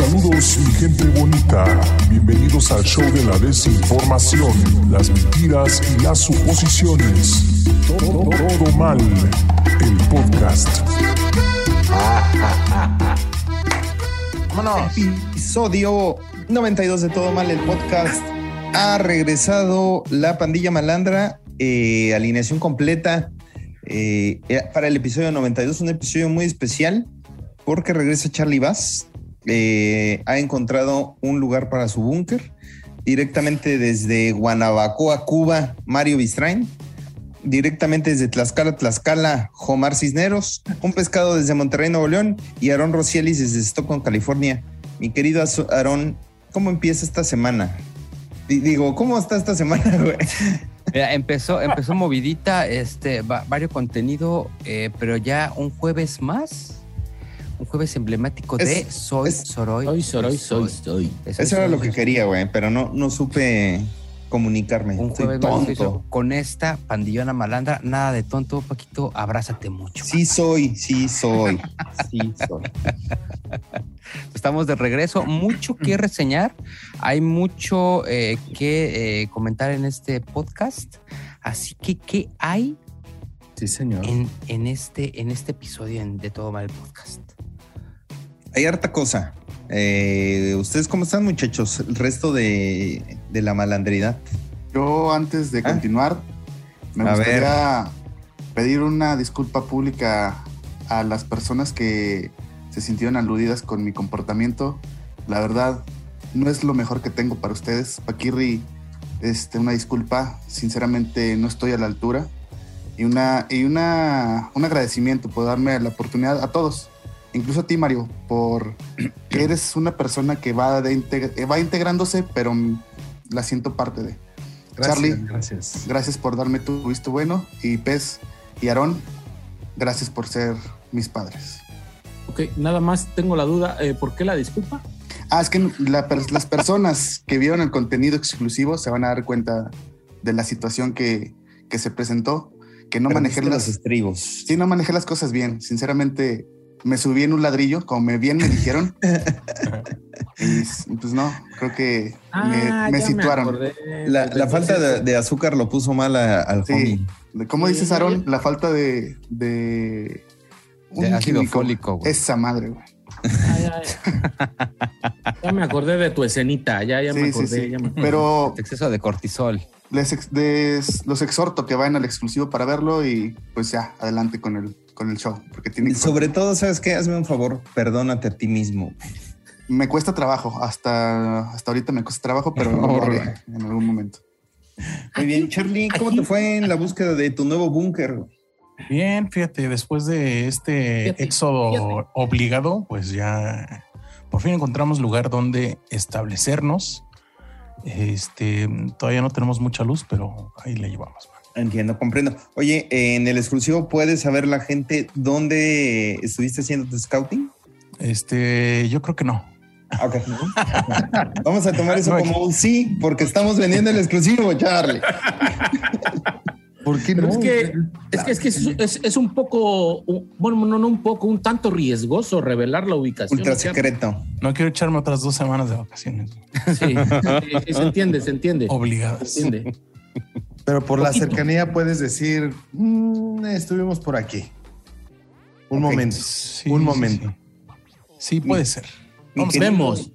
Saludos mi gente bonita, bienvenidos al show de la desinformación, las mentiras y las suposiciones. Todo, todo mal, el podcast. Vámonos. Episodio 92 de Todo Mal, el podcast. Ha regresado la pandilla malandra, eh, alineación completa eh, eh, para el episodio 92, un episodio muy especial porque regresa Charlie Bass. Eh, ha encontrado un lugar para su búnker directamente desde Guanabacoa, Cuba, Mario Bistrain. Directamente desde Tlaxcala, Tlaxcala, Jomar Cisneros, un pescado desde Monterrey, Nuevo León y Aarón Rocielis desde Stockton, California. Mi querido Aarón, ¿cómo empieza esta semana? Di- Digo, ¿cómo está esta semana, empezó, empezó movidita, este, va- varios contenido, eh, pero ya un jueves más, un jueves emblemático de Soy es- Soroy. Soy, soy, soy, soy. Eso era Soroy, lo que quería, güey, pero no, no supe comunicarme. Un jueves tonto. Soroy. con esta pandillona malandra, nada de tonto, Paquito, abrázate mucho. Sí soy, sí soy, sí soy. Estamos de regreso, mucho que reseñar, hay mucho eh, que eh, comentar en este podcast, así que ¿qué hay Sí, señor. en, en este, en este episodio en- de Todo Mal el Podcast? Hay harta cosa. Eh, ¿Ustedes cómo están, muchachos? El resto de, de la malandridad. Yo antes de Ah. continuar, me A gustaría pedir una disculpa pública a las personas que se sintieron aludidas con mi comportamiento. La verdad, no es lo mejor que tengo para ustedes. Paquirri, este, una disculpa. Sinceramente, no estoy a la altura. Y, una, y una, un agradecimiento por darme la oportunidad a todos, incluso a ti, Mario, por que eres una persona que va, de integ- eh, va integrándose, pero la siento parte de. Charlie, Gracias. gracias por darme tu visto bueno. Y Pez y Aarón, gracias por ser mis padres. Ok, nada más tengo la duda. eh, ¿Por qué la disculpa? Ah, es que la per- las personas que vieron el contenido exclusivo se van a dar cuenta de la situación que, que se presentó, que no manejé las, los estribos. sí, no manejé las cosas bien. Sinceramente, me subí en un ladrillo, como me bien me dijeron. y pues no, creo que me, me situaron. La, la falta de, de azúcar lo puso mal a- al Sí. homie. ¿Cómo Sí, dices. Aaron? La falta de. de De ácido químico. fólico, güey. Esa madre, güey. Ya, ya, ya. Ya me acordé de tu escenita. Ya, ya me Sí, acordé. sí. ya me- Pero Exceso de cortisol. les, ex- los exhorto que vayan al exclusivo para verlo y pues ya, adelante con el, con el show. Porque tiene que- Sobre todo, ¿sabes qué? Hazme un favor, perdónate a ti mismo. Me cuesta trabajo. Hasta, hasta ahorita me cuesta trabajo, pero lo haré en algún momento. Muy bien, Charlie, ¿cómo te fue en la búsqueda de tu nuevo búnker? Bien, fíjate, después de este Fíjate, éxodo fíjate. obligado, pues ya por fin encontramos lugar donde establecernos. Este, todavía no tenemos mucha luz, pero ahí la llevamos. Entiendo, comprendo. Oye, en el exclusivo puedes saber la gente dónde estuviste haciendo tu scouting. Este, yo creo que no. Ah, Ok. Vamos a tomar eso No, como un sí, porque estamos vendiendo el exclusivo, Charlie. ¿Por qué Pero es que, es que, es, que es, es- es un poco, bueno, no, no un poco, un tanto riesgoso revelar la ubicación. Ultra ¿no? secreto. No quiero echarme otras dos semanas de vacaciones. Sí, sí, sí, se entiende, se entiende. Obligadas. Se entiende. Pero por la cercanía puedes decir, "Mm, estuvimos por aquí. Un momento. Sí, Un momento. Sí, Sí, puede ser. Mi querido Vemos.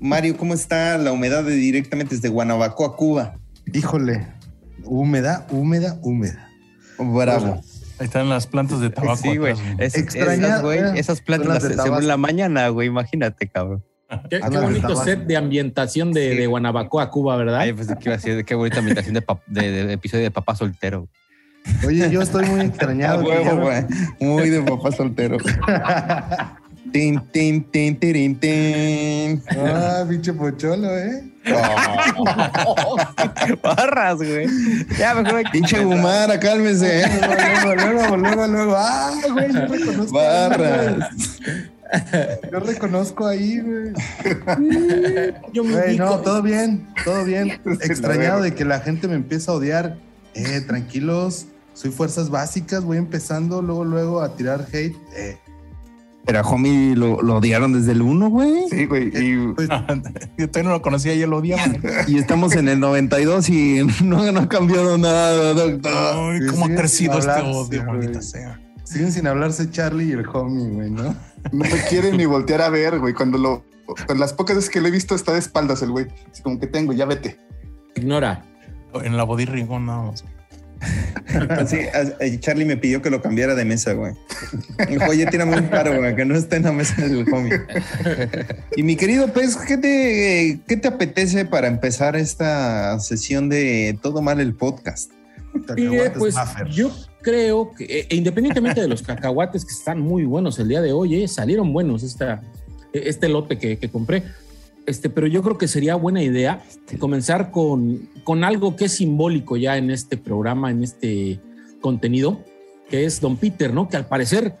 Mario, ¿cómo está la humedad de directamente desde Guanabacoa, Cuba? Híjole, húmeda, húmeda, húmeda. Bravo. Ahí están las plantas de tabaco. Sí, güey. Es- esas, güey, eh, esas plantas las las de en Tabasco. la mañana, güey. Imagínate, cabrón. Qué, bonito set de ambientación de, Sí. de Guanabacoa, Cuba, ¿verdad? Ay, pues, ¿qué iba a decir? Qué bonita imitación de, pap- de- de episodio de papá soltero. Oye, yo estoy muy A extrañado. huevo, me- güey. Muy de papá soltero. tin, tin, tin, tirin, tin. Ah, pinche pocholo, ¿eh? Barras, güey. Ya, mejor hay que- Pinche Gumara, cálmese. ¿eh? Luego, luego, luego, luego. Ah, güey, ahí, Barras. Yo reconozco ahí, güey. Yo me Güey, no, todo bien, todo bien. Extrañado de que la gente me empieza a odiar. Eh, tranquilos, soy fuerzas básicas, voy empezando luego, luego a tirar hate. Eh, Pero a Homie lo, lo odiaron desde el 1, güey. Sí, güey. Y Pues, Yo todavía no lo conocía y él lo odiaba. Y estamos en el 92 y no, no ha cambiado nada, doctor. Ay, Sí, cómo ha sí, crecido este odio, güey. maldita sea. Siguen sin hablarse Charlie y el homie, güey, ¿no? no me quiere ni voltear a ver, güey. Cuando lo. Las pocas veces que lo he visto está de espaldas el güey. Así como que tengo, ya vete. Ignora. En la bodirrigón nada más. Así, a- Charlie me pidió que lo cambiara de mesa, güey. Dijo, oye, tírame un paro, güey, que no esté en la mesa del homie. Y mi querido Pez, ¿qué te, ¿qué te apetece para empezar esta sesión de Todo Mal el podcast? Cacahuates pues yo creo que eh, independientemente de los cacahuates que están muy buenos el día de hoy, eh, salieron buenos esta, eh, este lote que, que compré. Este, pero yo creo que sería buena idea comenzar con, con algo que es simbólico ya en este programa, en este contenido, que es Don Peter, ¿no? Que al parecer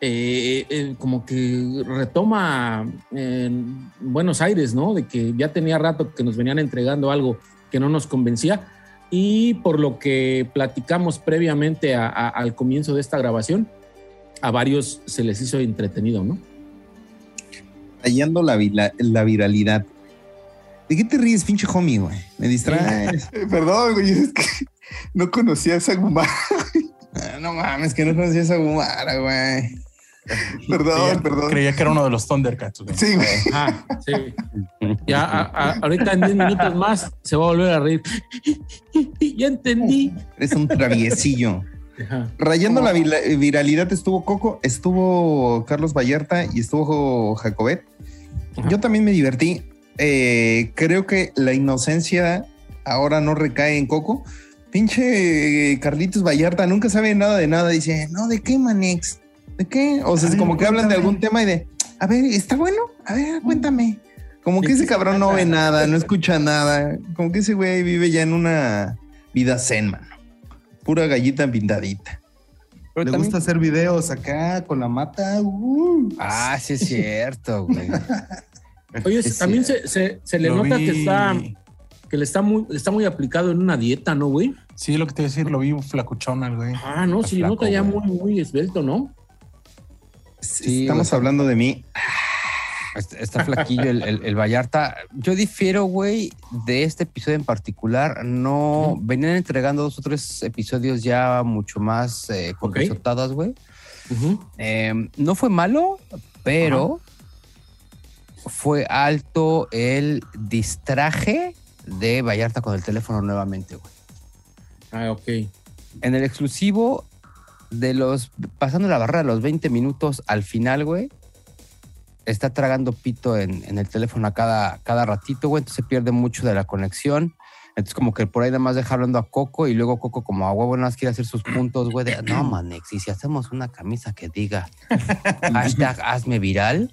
eh, eh, como que retoma en Buenos Aires, ¿no? De que ya tenía rato que nos venían entregando algo que no nos convencía y por lo que platicamos previamente a- a- al comienzo de esta grabación, a varios se les hizo entretenido, ¿no? Hallando la, vila- la viralidad. ¿De qué te ríes, pinche homie, güey? Me distraes. Perdón, güey. Es que no conocía esa gumara. Ah, no mames, que no conocía esa gumara, güey. Perdón, Creía, perdón. creía que era uno de los Thundercats. güey. Sí, güey. Ajá, sí. Ya a- a- ahorita en 10 minutos más se va a volver a reír. ya entendí. Eres un traviesillo. Ajá. Rayando la viralidad estuvo Coco, estuvo Carlos Vallarta y estuvo Jacobet. Ajá. Yo también me divertí. Eh, creo que la inocencia ahora no recae en Coco. Pinche Carlitos Vallarta nunca sabe nada de nada. Dice, no, ¿de qué, Manex? ¿De qué? O sea, es como que hablan de algún tema y de, a ver, ¿está bueno? A ver, cuéntame. Como ¿De que ese se cabrón no ve nada, no escucha nada. Como que ese güey vive ya en una vida zen, mano. Pura gallita pintadita. Pero Le también- gusta hacer videos acá con la mata. uh. Ah, sí es cierto, güey. Oye, Sí, también se, se- se le Lo nota vi- que está que le está muy está muy aplicado en una dieta, ¿no, güey? Sí, lo que te iba a decir, lo vi flacuchón al güey. Ah, no, sí, flaco, nota ya güey. muy muy esbelto, ¿no? Sí, Estamos güey. hablando de mí. Está, está flaquillo el, el- el Vallarta. Yo difiero, güey, de este episodio en particular. No venían entregando dos o tres episodios ya mucho más eh, con Ok. risotadas, güey. Eh, no fue malo, pero fue alto el distraje de Vallarta con el teléfono nuevamente, güey. Ah, ok. En el exclusivo de los pasando la barrera de los 20 minutos al final, güey, está tragando pito en, en el teléfono a cada, cada ratito, güey, entonces se pierde mucho de la conexión. Entonces, como que por ahí nada más deja hablando a Coco y luego Coco, como a huevo, nada más quiere hacer sus puntos, güey, de no, Manex, y si hacemos una camisa que diga hashtag hazme viral.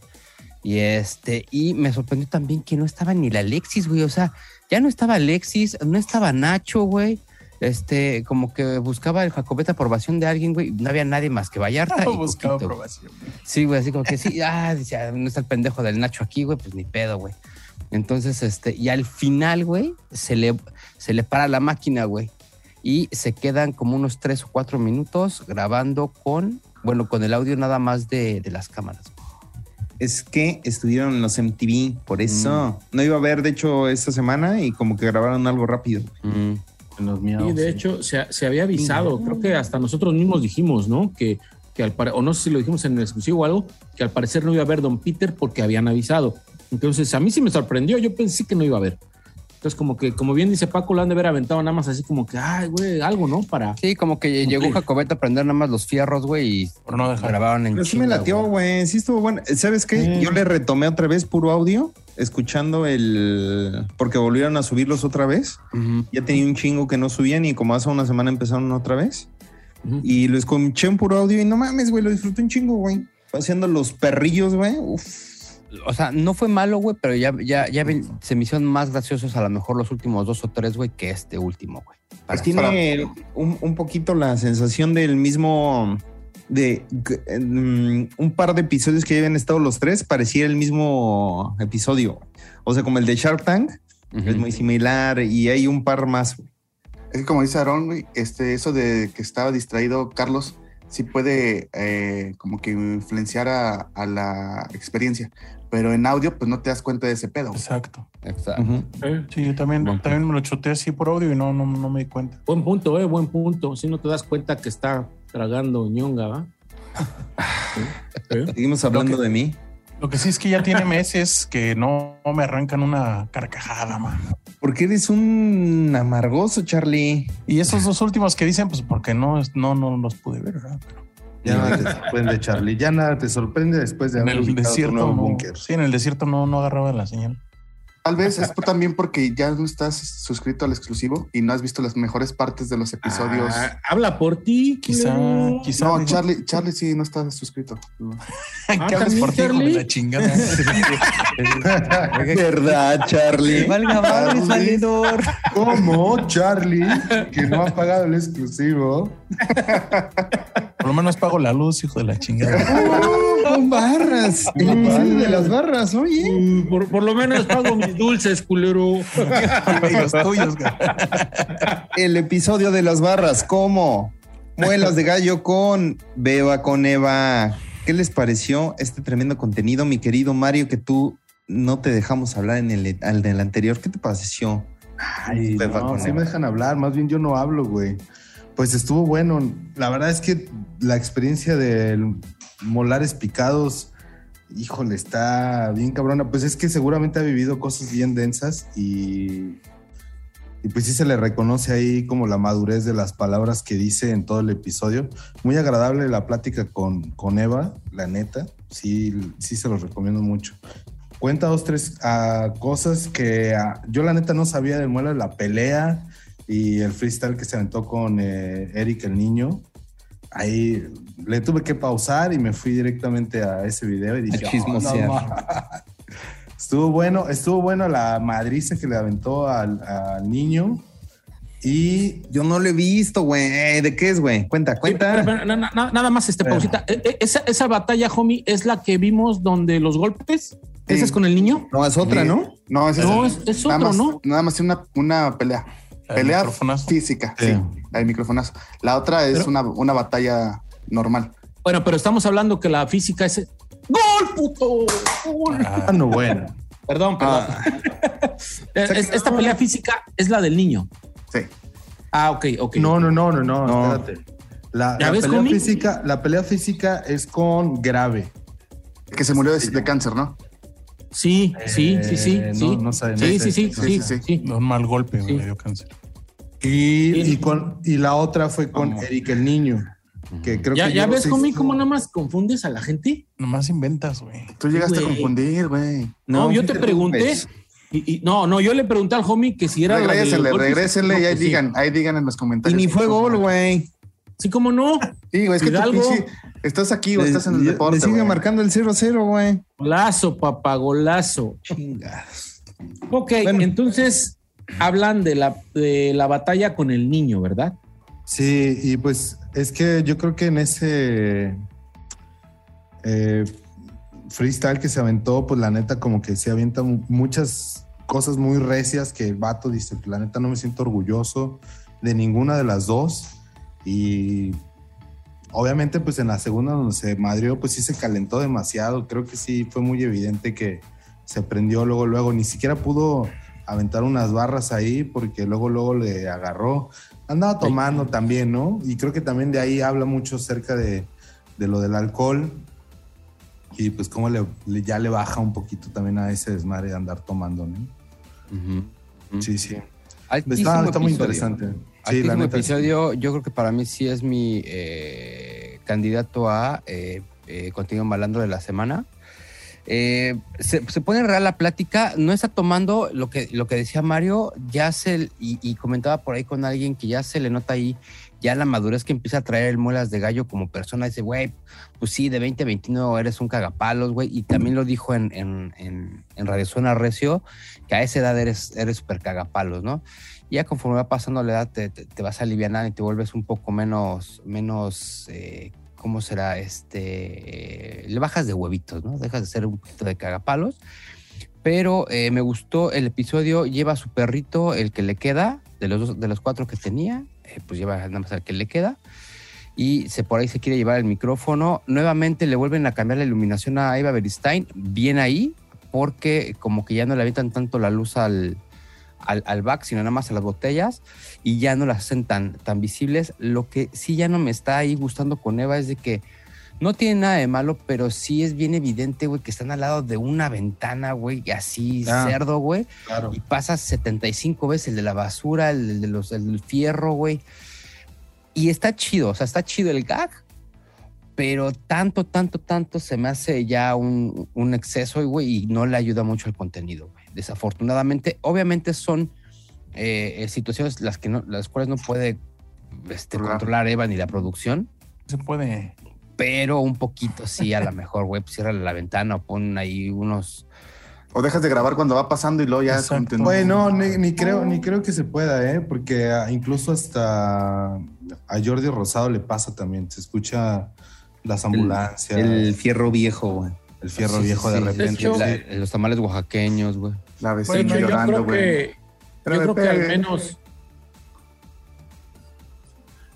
Y este, y me sorprendió también que no estaba ni la Alexis, güey. O sea, ya no estaba Alexis, no estaba Nacho, güey. Este, como que buscaba el Jacobeta aprobación de alguien, güey. No había nadie más que Vallarta. y Buscaba güey. aprobación. Sí, güey, así como que sí, ah, dice, ah, no está el pendejo del Nacho aquí, güey, pues ni pedo, güey. Entonces, este, y al final, güey, se le, se le para la máquina, güey. Y se quedan como unos tres o cuatro minutos grabando con, bueno, con el audio nada más de, de las cámaras. Es que estuvieron en los MTV, por eso. No iba a ver, de hecho, esta semana y como que grabaron algo rápido. Mm. En los miados. Y de sí. hecho, se, se había avisado, creo que hasta nosotros mismos dijimos, ¿no? Que, que al o no sé si lo dijimos en el exclusivo o algo, que al parecer no iba a haber Don Peter porque habían avisado. Entonces, a mí sí me sorprendió, yo pensé que no iba a haber. Entonces, como que, como bien dice Paco, lo han de haber aventado nada más así como que, ay, güey, algo, ¿no? Para. Sí, como que llegó. Jacobeta a prender nada más los fierros, güey, y Por no dejar. grabaron en Pero sí me latió, güey. Sí estuvo bueno. ¿Sabes qué? Mm. Yo le retomé otra vez puro audio, escuchando el... Porque volvieron a subirlos otra vez. Ya tenía un chingo que no subían y como hace una semana empezaron otra vez. Y lo escuché en puro audio y no mames, güey, lo disfruté un chingo, güey. Haciendo los perrillos, güey. Uf. O sea, no fue malo, güey, pero ya, ya, ya ven- se me hicieron más graciosos a lo mejor los últimos dos o tres, güey, que este último, güey. Para- Tiene un, un poquito la sensación del mismo... De un par de episodios que habían estado los tres, parecía el mismo episodio. O sea, como el de Shark Tank, es muy similar y hay un par más. güey. Es que como dice Aaron, güey, este, eso de que estaba distraído Carlos, sí puede eh, como que influenciar a, a la experiencia. Pero en audio, pues no te das cuenta de ese pedo. Exacto. Exacto. Sí, yo también, también me lo chuté así por audio y no, no, no me di cuenta. Buen punto, eh, buen punto. Si no te das cuenta que está tragando ñonga, ¿va? ¿Eh? Seguimos hablando que- de mí. Lo que sí es que ya tiene meses que no, no me arrancan una carcajada, man. Porque eres un amargoso, Charlie. Y esos dos últimos que dicen, pues porque no, no, no los pude ver, ¿verdad? Pero Ya nada te sorprende, Charlie. Ya nada te sorprende después de en haber el ubicado tu desierto, nuevo no, búnker. sí, en el desierto no, no agarraba la señal. Tal vez es por- también porque ya no estás suscrito al exclusivo y no has visto las mejores partes de los episodios. Ah, habla por ti. Quizá, culero. quizá. no, Charlie, Charlie sí no está suscrito. ¿Qué Ah, hables ¿también, por ti, hijo de Charlie? la chingada? ¿Verdad, Charlie? Valga madre, valedor. ¿Cómo, Charlie? Que no ha pagado el exclusivo. Por lo menos pago la luz, hijo de la chingada. Con barras. El episodio de las barras, oye. Por, por lo menos pago mis dulces, culero. y los tuyos, güey. El episodio de las barras, ¿cómo? Muelas de gallo con Beba con Eva. ¿Qué les pareció este tremendo contenido, mi querido Mario, que tú no te dejamos hablar en el, al del anterior? ¿Qué te pareció? Ay, Beba no, con sí Eva. me dejan hablar, más bien yo no hablo, güey. Pues estuvo bueno. La verdad es que la experiencia de molares picados, híjole, está bien cabrona. Pues es que seguramente ha vivido cosas bien densas y, y pues sí se le reconoce ahí como la madurez de las palabras que dice en todo el episodio. Muy agradable la plática con, con Eva, la neta. Sí, sí se los recomiendo mucho cuenta dos, tres ah, cosas que ah, yo la neta no sabía del muela, la pelea y el freestyle que se aventó con eh, Eric el niño. Ahí le tuve que pausar y me fui directamente a ese video y dije. "Oh, no ma". estuvo bueno, estuvo bueno la madriza que le aventó al, al niño y Yo no lo he visto, güey. ¿De qué es, güey? Cuenta, Pero, cuenta. pero, na- na- nada más, este, pausita. Eh, eh, Esa, esa batalla, homie, es la que vimos donde los golpes. ¿Esa Sí. es con el niño? No, es otra, ¿no? No, es, No, esa. es, es nada otro, más, ¿no? Nada más una, una pelea. El pelea microfonazo. física, sí. Sí. De microfonazo. La otra es Pero- una, una batalla normal. Bueno, pero estamos hablando que la física es. ¡Gol, puto! ¡Gol! Ah, ah, no bueno. Perdón, perdón. Es- esta pelea física es la del niño. Sí. Ah, ok, ok. No, no, no, no, no, No. espérate. La, ¿Ya la pelea física, la pelea física es con grave. Que se murió de, de cáncer, ¿no? Sí, sí, sí, sí. Eh, sí. no- no saben sí, sí, sí, Sí, sí, sí, sí. un mal golpe, Sí. me dio cáncer. Y, y con, y la otra fue con ¿Cómo? Eric el niño. Que creo ¿Ya, que ya ves, homie, cómo nada más confundes a la gente? Nomás inventas, güey. Tú llegaste a confundir, güey. No, yo te pregunté. Y, y- no, no, yo le pregunté al homie que si era. la de los Regrésenle, y ahí que sí. digan, ahí digan en los Y comentarios. ni fue gol, güey. Sí, cómo no. Sí, güey, es que tú Hidalgo. pinche- estás aquí o estás en el deporte. Le sigue marcando el 0-0, güey. Golazo, papá, golazo. Chingados. Ok, Bueno. entonces hablan de la, de la batalla con el niño, ¿verdad? Sí, y pues es que yo creo que en ese eh, freestyle que se aventó, pues la neta como que se avienta mu- muchas cosas muy recias que el vato dice, la neta no me siento orgulloso de ninguna de las dos. Y obviamente pues en la segunda donde se madrió, pues sí se calentó demasiado. Creo que sí fue muy evidente que se prendió luego, luego. Ni siquiera pudo aventar unas barras ahí porque luego, luego le agarró. Andaba tomando también, ¿no? Y creo que también de ahí habla mucho acerca de, de lo del alcohol y pues cómo le, le- ya le baja un poquito también a ese desmadre de andar tomando, ¿no? Sí, sí. Altísimo Está, está muy interesante. Sí, Altísimo la neta. sí. episodio, yo creo que para mí sí es mi eh, candidato a eh, eh, Malandro de la semana. Eh, se, se pone real la plática, no está tomando lo que, lo que decía Mario, ya se, y, comentaba por ahí con alguien que ya se le nota ahí ya la madurez que empieza a traer el muelas de gallo como persona, dice, güey, pues sí, de 20 a 21 eres un cagapalos, güey, y también lo dijo en, en, en, en Radio Suena Recio, que a esa edad eres eres súper cagapalos, ¿no? Y ya conforme va pasando la edad te, te, te vas a aliviar y te vuelves un poco menos, menos, eh, ¿cómo será? Este, le bajas de huevitos, ¿no? Dejas de ser un poquito de cagapalos. Pero eh, me gustó el episodio, lleva a su perrito, el que le queda, de los, dos- de los cuatro que tenía, eh, pues lleva nada más al que le queda. y se por ahí se quiere llevar el micrófono. Nuevamente le vuelven a cambiar la iluminación a Eva Beristain, bien ahí, porque como que ya no le avientan tanto la luz al, al, al back, sino nada más a las botellas y ya no las hacen tan, tan visibles. Lo que sí ya no me está ahí gustando con Eva es de que no tiene nada de malo, pero sí es bien evidente, güey, que están al lado de una ventana, güey, así Ah, cerdo, güey. Claro. Y pasas 75 veces el de la basura, el de los, el del fierro, güey. Y está chido, o sea, está chido el gag, pero tanto, tanto, tanto se me hace ya un, un exceso, güey, y no le ayuda mucho al contenido, güey. Desafortunadamente, obviamente son eh, eh, situaciones las, que no, las cuales no puede este, Controlar. controlar Eva ni la producción, Se puede. pero un poquito sí, a lo mejor, güey, pues, cierra la ventana o pon ahí unos... O dejas de grabar cuando va pasando y luego ya continúa. Bueno, ni, ni creo, ni creo que se pueda, ¿eh? Porque ah, incluso hasta a Jordi Rosado le pasa también. Se escucha las ambulancias, El el, fierro viejo, güey. fierro Sí, sí, viejo sí. de repente. hecho, la- sí. los tamales oaxaqueños, güey. La vecina Bueno, llorando, creo güey. yo creo que al menos,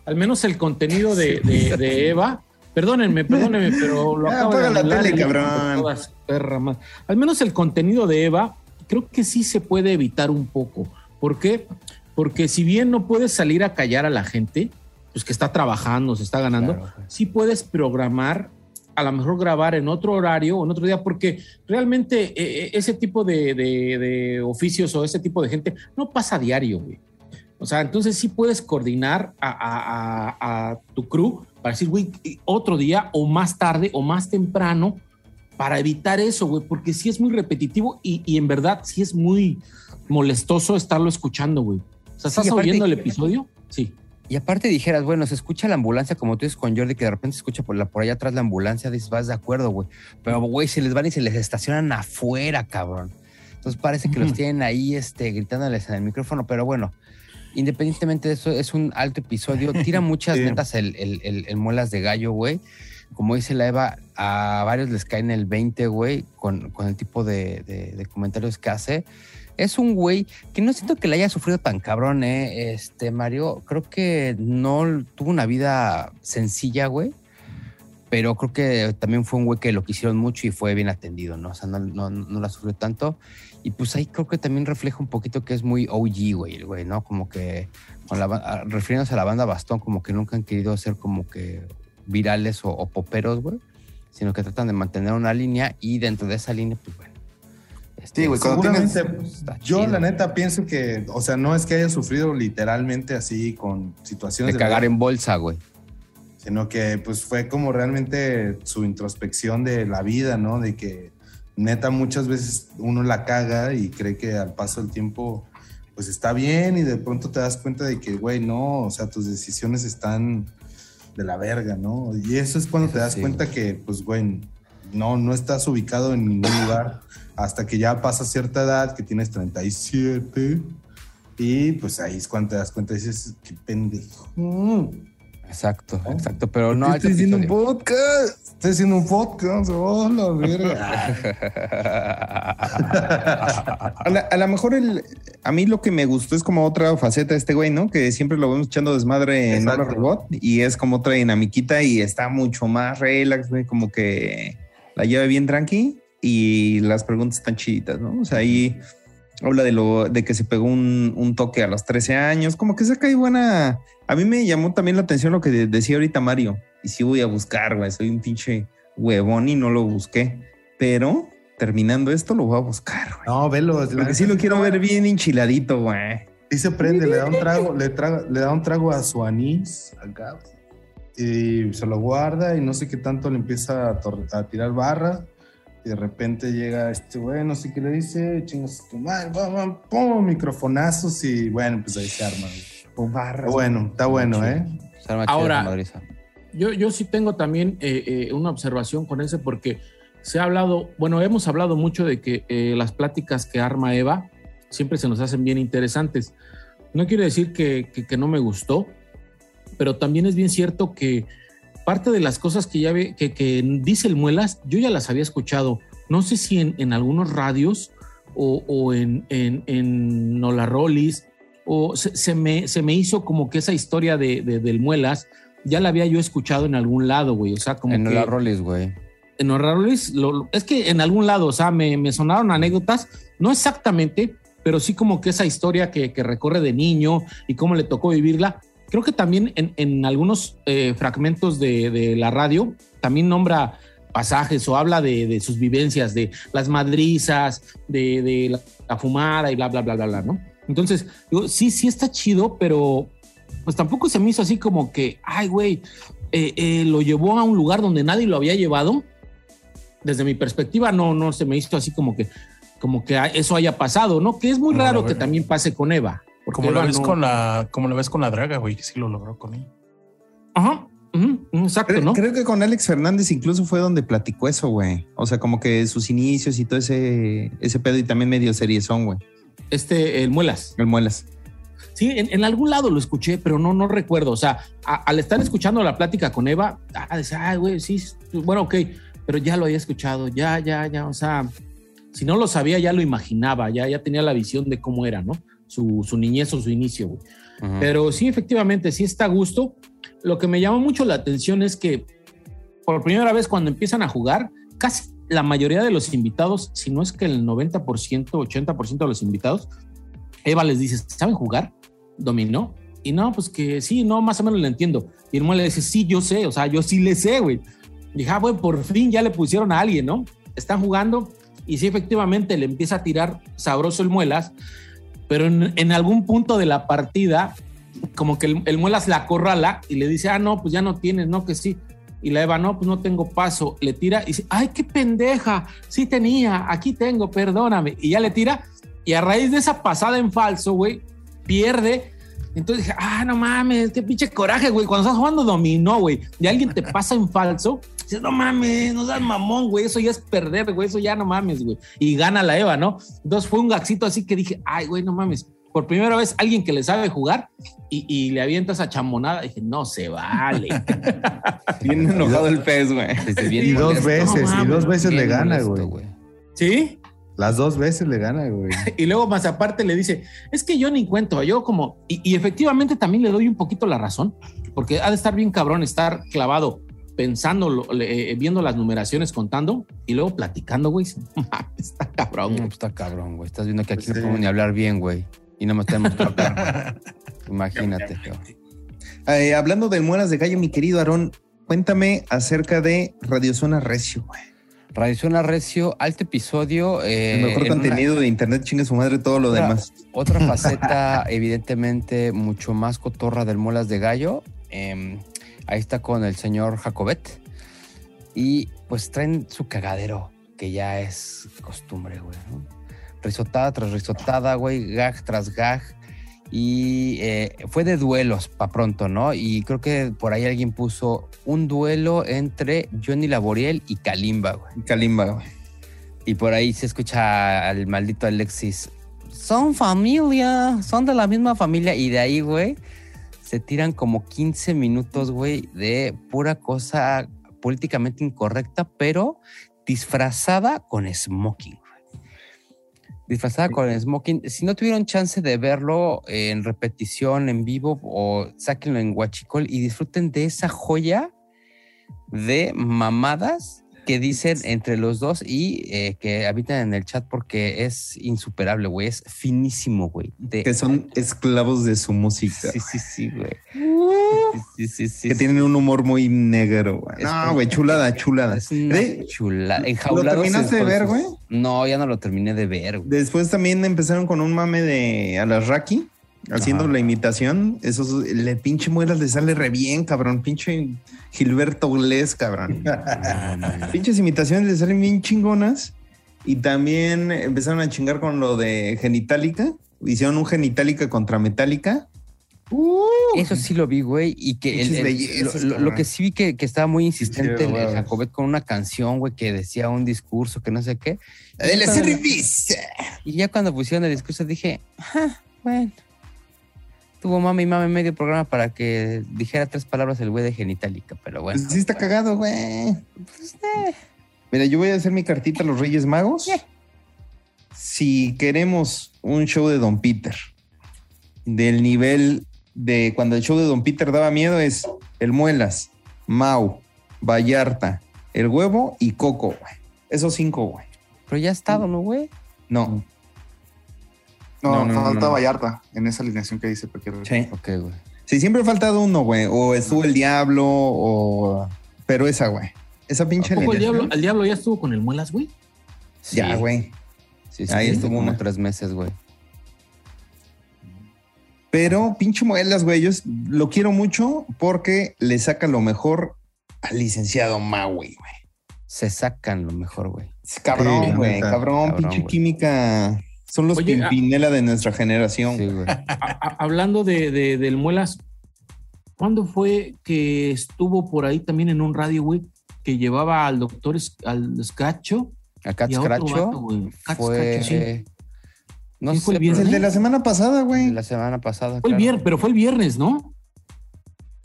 al menos el contenido de, de- de Eva, perdónenme, perdónenme, pero lo acabo de la tele, cabrón. todas, perra. Al menos el contenido de Eva, creo que sí se puede evitar un poco. ¿Por qué? Porque si bien no puedes salir a callar a la gente, pues que está trabajando, se está ganando, Claro, güey. sí puedes programar, a lo mejor grabar en otro horario o en otro día, porque realmente eh, eh, ese tipo de, de- de oficios o ese tipo de gente no pasa a diario, güey. O sea, entonces sí puedes coordinar a, a- a- a tu crew para decir, güey, otro día o más tarde o más temprano para evitar eso, güey, porque sí es muy repetitivo y, y en verdad sí es muy molestoso estarlo escuchando, güey. O sea, Sí, ¿estás aparte- oyendo el episodio? Sí. Y aparte dijeras, bueno, se escucha la ambulancia, como tú dices con Jordi, que de repente se escucha por, la, por allá atrás la ambulancia, dices, vas de acuerdo, güey. Pero, güey, se les van y se les estacionan afuera, cabrón. Entonces parece que los tienen ahí este, gritándoles en el micrófono, pero bueno, independientemente de eso, es un alto episodio. Tira muchas Sí. ventas el, el- el- el muelas de gallo, güey. Como dice la Eva, a varios les caen el 20, güey, con, con el tipo de, de- de comentarios que hace. Es un güey que no siento que le haya sufrido tan cabrón, ¿eh? Este, Mario, creo que no tuvo una vida sencilla, güey. Pero creo que también fue un güey que lo quisieron mucho y fue bien atendido, ¿no? O sea, no, no, no la sufrió tanto. Y pues ahí creo que también refleja un poquito que es muy OG, güey, el güey, ¿no? Como que, con refiriéndose a la banda Bastón, como que nunca han querido ser como que virales o, o poperos, güey. Sino que tratan de mantener una línea y dentro de esa línea, pues bueno. Este, Sí, güey, tienes- Seguramente, yo chido. la neta pienso que, o sea, no es que haya sufrido literalmente así con situaciones de de cagar verdad, en bolsa, güey. sino que pues fue como realmente su introspección de la vida, ¿no? De que neta muchas veces uno la caga y cree que al paso del tiempo pues está bien y de pronto te das cuenta de que, güey, no, o sea, tus decisiones están de la verga, ¿no? Y eso es cuando te das Sí. cuenta que, pues, güey, no, no estás ubicado en ningún lugar hasta que ya pasas cierta edad, que tienes 37, y pues ahí es cuando te das cuenta y dices, qué pendejo. Exacto, ¿No? exacto. Pero no, ¿Por qué alto estoy haciendo un podcast. Estoy haciendo un podcast. Oh, la verga. A la- a lo mejor el, a mí lo que me gustó es como otra faceta de este güey, ¿no? Que siempre lo vemos echando desmadre en. Hola Robot y es como otra dinamiquita y está mucho más relax, güey, como que la lleva bien tranqui y las preguntas están chiditas, ¿no? O sea, ahí habla de lo de que se pegó un, un toque a los 13 años, como que saca ahí buena. A mí me llamó también la atención lo que de- decía ahorita Mario, y sí voy a buscar, güey, soy un pinche huevón y no lo busqué, pero terminando esto lo voy a buscar, güey. No, velo. Porque sí lo quiero ver bien enchiladito, güey. Sí se prende, le da un trago, le, traga- le da un trago a su anís acá y se lo guarda y no sé qué tanto le empieza a, a tirar barra y de repente llega este güey, no sé qué le dice, chingas tu madre, pum, pum, pum, microfonazos y bueno, pues ahí se arma. güey. Está bueno, está bueno, ¿eh? Se arma Ahora-. Yo, yo sí tengo también eh, eh, una observación con ese porque se ha hablado, bueno, hemos hablado mucho de que eh, las pláticas que arma Eva siempre se nos hacen bien interesantes. No quiere decir que, que- que no me gustó, pero también es bien cierto que parte de las cosas que ya ve, que, que dice el Muelas, yo ya las había escuchado. No sé si en, en algunos radios o, o en, en, en Nola Rollis, o se, se me, se me hizo como que esa historia de, de- del Muelas ya la había yo escuchado en algún lado, güey. O sea, como en que la Rollis, güey. en los Rarolis, lo- lo- es que en algún lado, o sea, me, me sonaron anécdotas, no exactamente, pero sí como que esa historia que, que recorre de niño y cómo le tocó vivirla. Creo que también en, en algunos eh, fragmentos de, de la radio también nombra pasajes o habla de, de sus vivencias, de las madrizas, de, de la, la fumada y bla, bla, bla, bla, bla, ¿no? Entonces, digo, sí, sí está chido, pero pues tampoco se me hizo así como que, ay, güey, eh, eh, lo llevó a un lugar donde nadie lo había llevado desde mi perspectiva no, no se me hizo así como que, como que eso haya pasado, ¿no? Que es muy No, raro que también pase con Eva. Como Eva ves no- con la, como la ves con la draga, güey, que sí lo logró con ella. Ajá, exacto, Creo, ¿no? creo que con Alex Fernández incluso fue donde platicó eso, güey. O sea, como que sus inicios y todo ese, ese pedo y también medio serie son, güey. Este, el Muelas. El Muelas. Sí, en, en algún lado lo escuché, pero no, no recuerdo. O sea, a- al estar escuchando la plática con Eva, ah, decía, ay, güey, sí, bueno, ok, pero ya lo había escuchado, ya, ya, ya, o sea, si no lo sabía, ya lo imaginaba, ya, ya tenía la visión de cómo era, ¿no? Su, su niñez o su inicio, güey. Ujú. Pero sí, efectivamente, sí está a gusto. Lo que me llamó mucho la atención es que por primera vez cuando empiezan a jugar, casi la mayoría de los invitados, si no es que el 90%, 80% de los invitados, Eva les dice, ¿saben jugar? Dominó. Y no, pues que sí, no, más o menos lo entiendo. Y muelle le dice, sí, yo sé, o sea, yo sí le sé, güey. Dije, ah, bueno, por fin ya le pusieron a alguien, ¿no? Están jugando y sí, efectivamente, le empieza a tirar sabroso el muelas, pero en, algún punto de la partida, como que el, el muelas la acorrala y le dice, ah, no, pues ya no tienes, no, que sí. Y la Eva, no, pues no tengo paso. Le tira y dice, ay, qué pendeja, sí tenía, aquí tengo, perdóname. Y ya le tira. Y a raíz de esa pasada en falso, güey, pierde. Entonces dije, ah, no mames, qué pinche coraje, güey. Cuando estás jugando dominó, güey, y alguien te pasa en falso, dices, no mames, no seas mamón, güey, eso ya es perder, güey, eso ya no mames, güey. Y gana la Eva, ¿no? Entonces fue un gaxito así que dije, ay, güey, no mames. Por primera vez alguien que le sabe jugar y, y le avienta esa chamonada, dije, no se vale. Bien enojado el pez, güey. Y dos veces, No y dos veces le gana, güey. ¿Sí? Las dos veces le gana, güey. Y luego más aparte le dice, es que yo ni cuento, yo como, y, y efectivamente también le doy un poquito la razón, porque ha de estar bien cabrón estar clavado pensando, le- eh, viendo las numeraciones, contando y luego platicando, güey. No Está cabrón. No, güey. pues está cabrón, güey. Estás viendo que aquí Pues no sí. podemos ni hablar bien, güey. Y no me tenemos que hablar. Imagínate. Eh, hablando del Muelas de Gallo, mi querido Aarón, cuéntame acerca de Radio Zona Recio, güey. Radio Zona Recio, alto episodio. eh, El mejor una- contenido de internet, chingue su madre, todo lo Otra- demás. Otra faceta, evidentemente, mucho más cotorra del Molas de Gallo. Eh, ahí está con el señor Jacobet. Y pues traen su cagadero, que ya es costumbre, güey. ¿no? Risotada tras risotada, güey, gag tras gag. Y eh, fue de duelos para pronto, ¿no? Y creo que por ahí alguien puso un duelo entre Johnny Laboriel y Kalimba, güey. Kalimba, güey. Y por ahí se escucha al maldito Alexis. Son familia, son de la misma familia. Y de ahí, güey, se tiran como 15 minutos, güey, de pura cosa políticamente incorrecta, pero disfrazada con smoking. Disfrazada con smoking. Si no tuvieron chance de verlo en repetición, en vivo, o sáquenlo en Huachicol y disfruten de esa joya de mamadas que dicen entre los dos y eh, que habitan en el chat porque es insuperable, güey. Es finísimo, güey. De- Que son esclavos de su música. Sí, sí, sí, güey. Sí, sí, sí. que sí. tienen un humor muy negro, güey. No, como- güey, chulada, chulada. Es una De- chula. ¿Lo terminaste de ver, sus- güey? No, ya no lo terminé de ver, güey. Después también empezaron con un mame de Alasraki, haciendo Ajá. la imitación. Esos, le pinche muelas le sale re bien, cabrón. Pinche Gilberto Glés, cabrón. No, no, no. Pinches imitaciones le salen bien chingonas. Y también empezaron a chingar con lo de Genitalica. Hicieron un Genitalica contra Metallica. Uh, Eso sí lo vi, güey, y que el- Pinches el- bellezas, lo, que sí vi que, que estaba muy insistente Sí, el. Jacobet con una canción, güey, que decía un discurso que no sé qué. de la Ya cuando- cerveza. Y ya cuando pusieron el discurso dije, ah, bueno. Tuvo mami y mami medio programa para que dijera tres palabras el güey de genitálica, pero bueno. Pues sí está cagado, güey. Pues, eh, Mira, yo voy a hacer mi cartita a los Reyes Magos. Si queremos un show de Don Peter del nivel de cuando el show de Don Peter daba miedo es el Muelas, Mau, Vallarta, el Huevo y Coco, güey. Esos cinco, güey. Pero ya ha estado, ¿no, güey? No. No, No, no, falta no. Vallarta en esa alineación que dice cualquier Sí. Ok, güey. Sí, siempre ha faltado uno, güey. O estuvo el Diablo, o. Pero esa, güey. Esa pinche ¿A poco el diablo, el diablo ya estuvo con el muelas, güey? Ya, güey. Sí, sí, Ahí sí, estuvo una. tres meses, güey. Pero pinche Muelas, güey, yo lo quiero mucho porque le saca lo mejor al licenciado Maui, güey. Se sacan lo mejor, güey. Cabrón, güey. cabrón, Cabrón, pinche química. Son los Oye, ah- Pimpinela de nuestra generación. Sí, güey. A- a- hablando de, de- del muelas, ¿cuándo fue que estuvo por ahí también en un radio, güey? Que llevaba al doctor Es- al Escacho A Cat. Cat fue. Sí. No ¿Quién sé, fue el pero Es el de la semana pasada, güey. la semana pasada. Fue el viernes, pero fue el viernes, ¿no?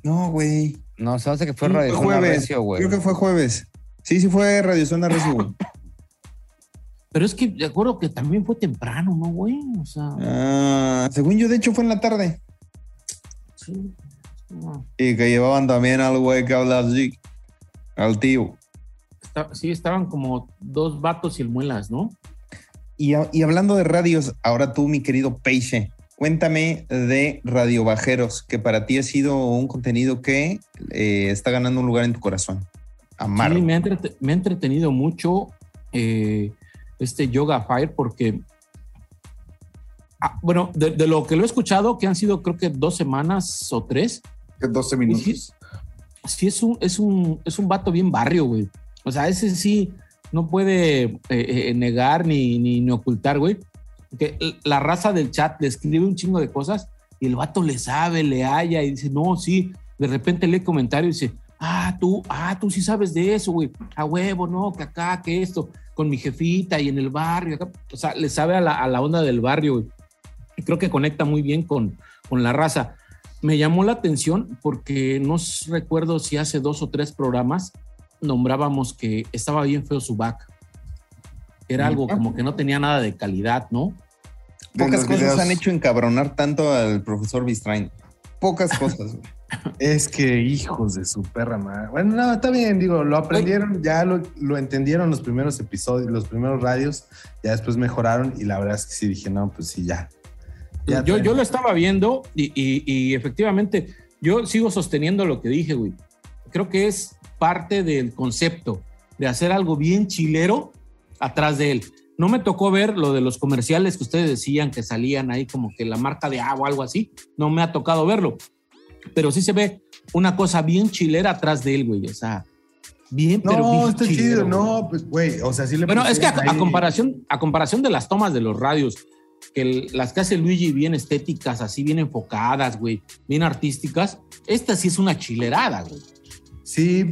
No, güey. No, se hace que fue Sí, Radio fue Zona jueves. Recio, güey. Creo que fue jueves. Sí, sí fue Radio Zona Recio, güey. Pero es que de acuerdo que también fue temprano, ¿no, güey? O sea, Ah, según yo, de hecho, fue en la tarde. sí. No, Y que llevaban también al güey que habla así. Al tío. está- sí, estaban como dos vatos y el muelas, ¿no? Y, y hablando de radios, ahora tú, mi querido Peixe, cuéntame de Radio Bajeros, que para ti ha sido un contenido que eh, está ganando un lugar en tu corazón. Amargo. Sí, me ha, entrete- me ha entretenido mucho eh, este Yoga Fire porque, ah, bueno, de, de lo que lo he escuchado, que han sido creo que dos semanas o tres, 12 sí, minutos. sí es un, es un, es un vato bien barrio, güey. O sea, ese sí no puede eh, eh, negar ni, ni, ni ocultar, güey. Que la raza del chat le escribe un chingo de cosas y el vato le sabe, le halla y dice, no, sí. De repente lee comentarios y dice, ah, tú, ah, tú sí sabes de eso, güey. A huevo, no, que acá, que esto, con mi jefita y en el barrio. acá. O sea, le sabe a la, a la onda del barrio, güey. Y creo que conecta muy bien con, con la raza. Me llamó la atención porque no recuerdo si hace dos o tres programas nombrábamos que estaba bien feo su back. Era algo como que no tenía nada de calidad, ¿no? Pocas cosas videos. han hecho encabronar tanto al profesor Bistrain. Pocas cosas, güey. Es que hijos de su perra madre. Bueno, no, está bien, digo, lo aprendieron, ya lo, lo entendieron los primeros episodios, los primeros radios, ya después mejoraron y la verdad es que sí dije, no, pues sí, ya. Ya yo, yo lo estaba viendo y, y- y efectivamente yo sigo sosteniendo lo que dije, güey. Creo que es parte del concepto de hacer algo bien chilero atrás de él. No me tocó ver lo de los comerciales que ustedes decían que salían ahí como que la marca de agua o algo así. No me ha tocado verlo. Pero sí se ve una cosa bien chilera atrás de él, güey. O sea, bien, pero No, bien está chilero, chido, güey. no, pues, güey, o sea, sí le Bueno, es que a, comparación, a comparación de las tomas de los radios, que el- las que hace Luigi bien estéticas, así bien enfocadas, güey, bien artísticas, esta sí es una chilerada, güey. Sí,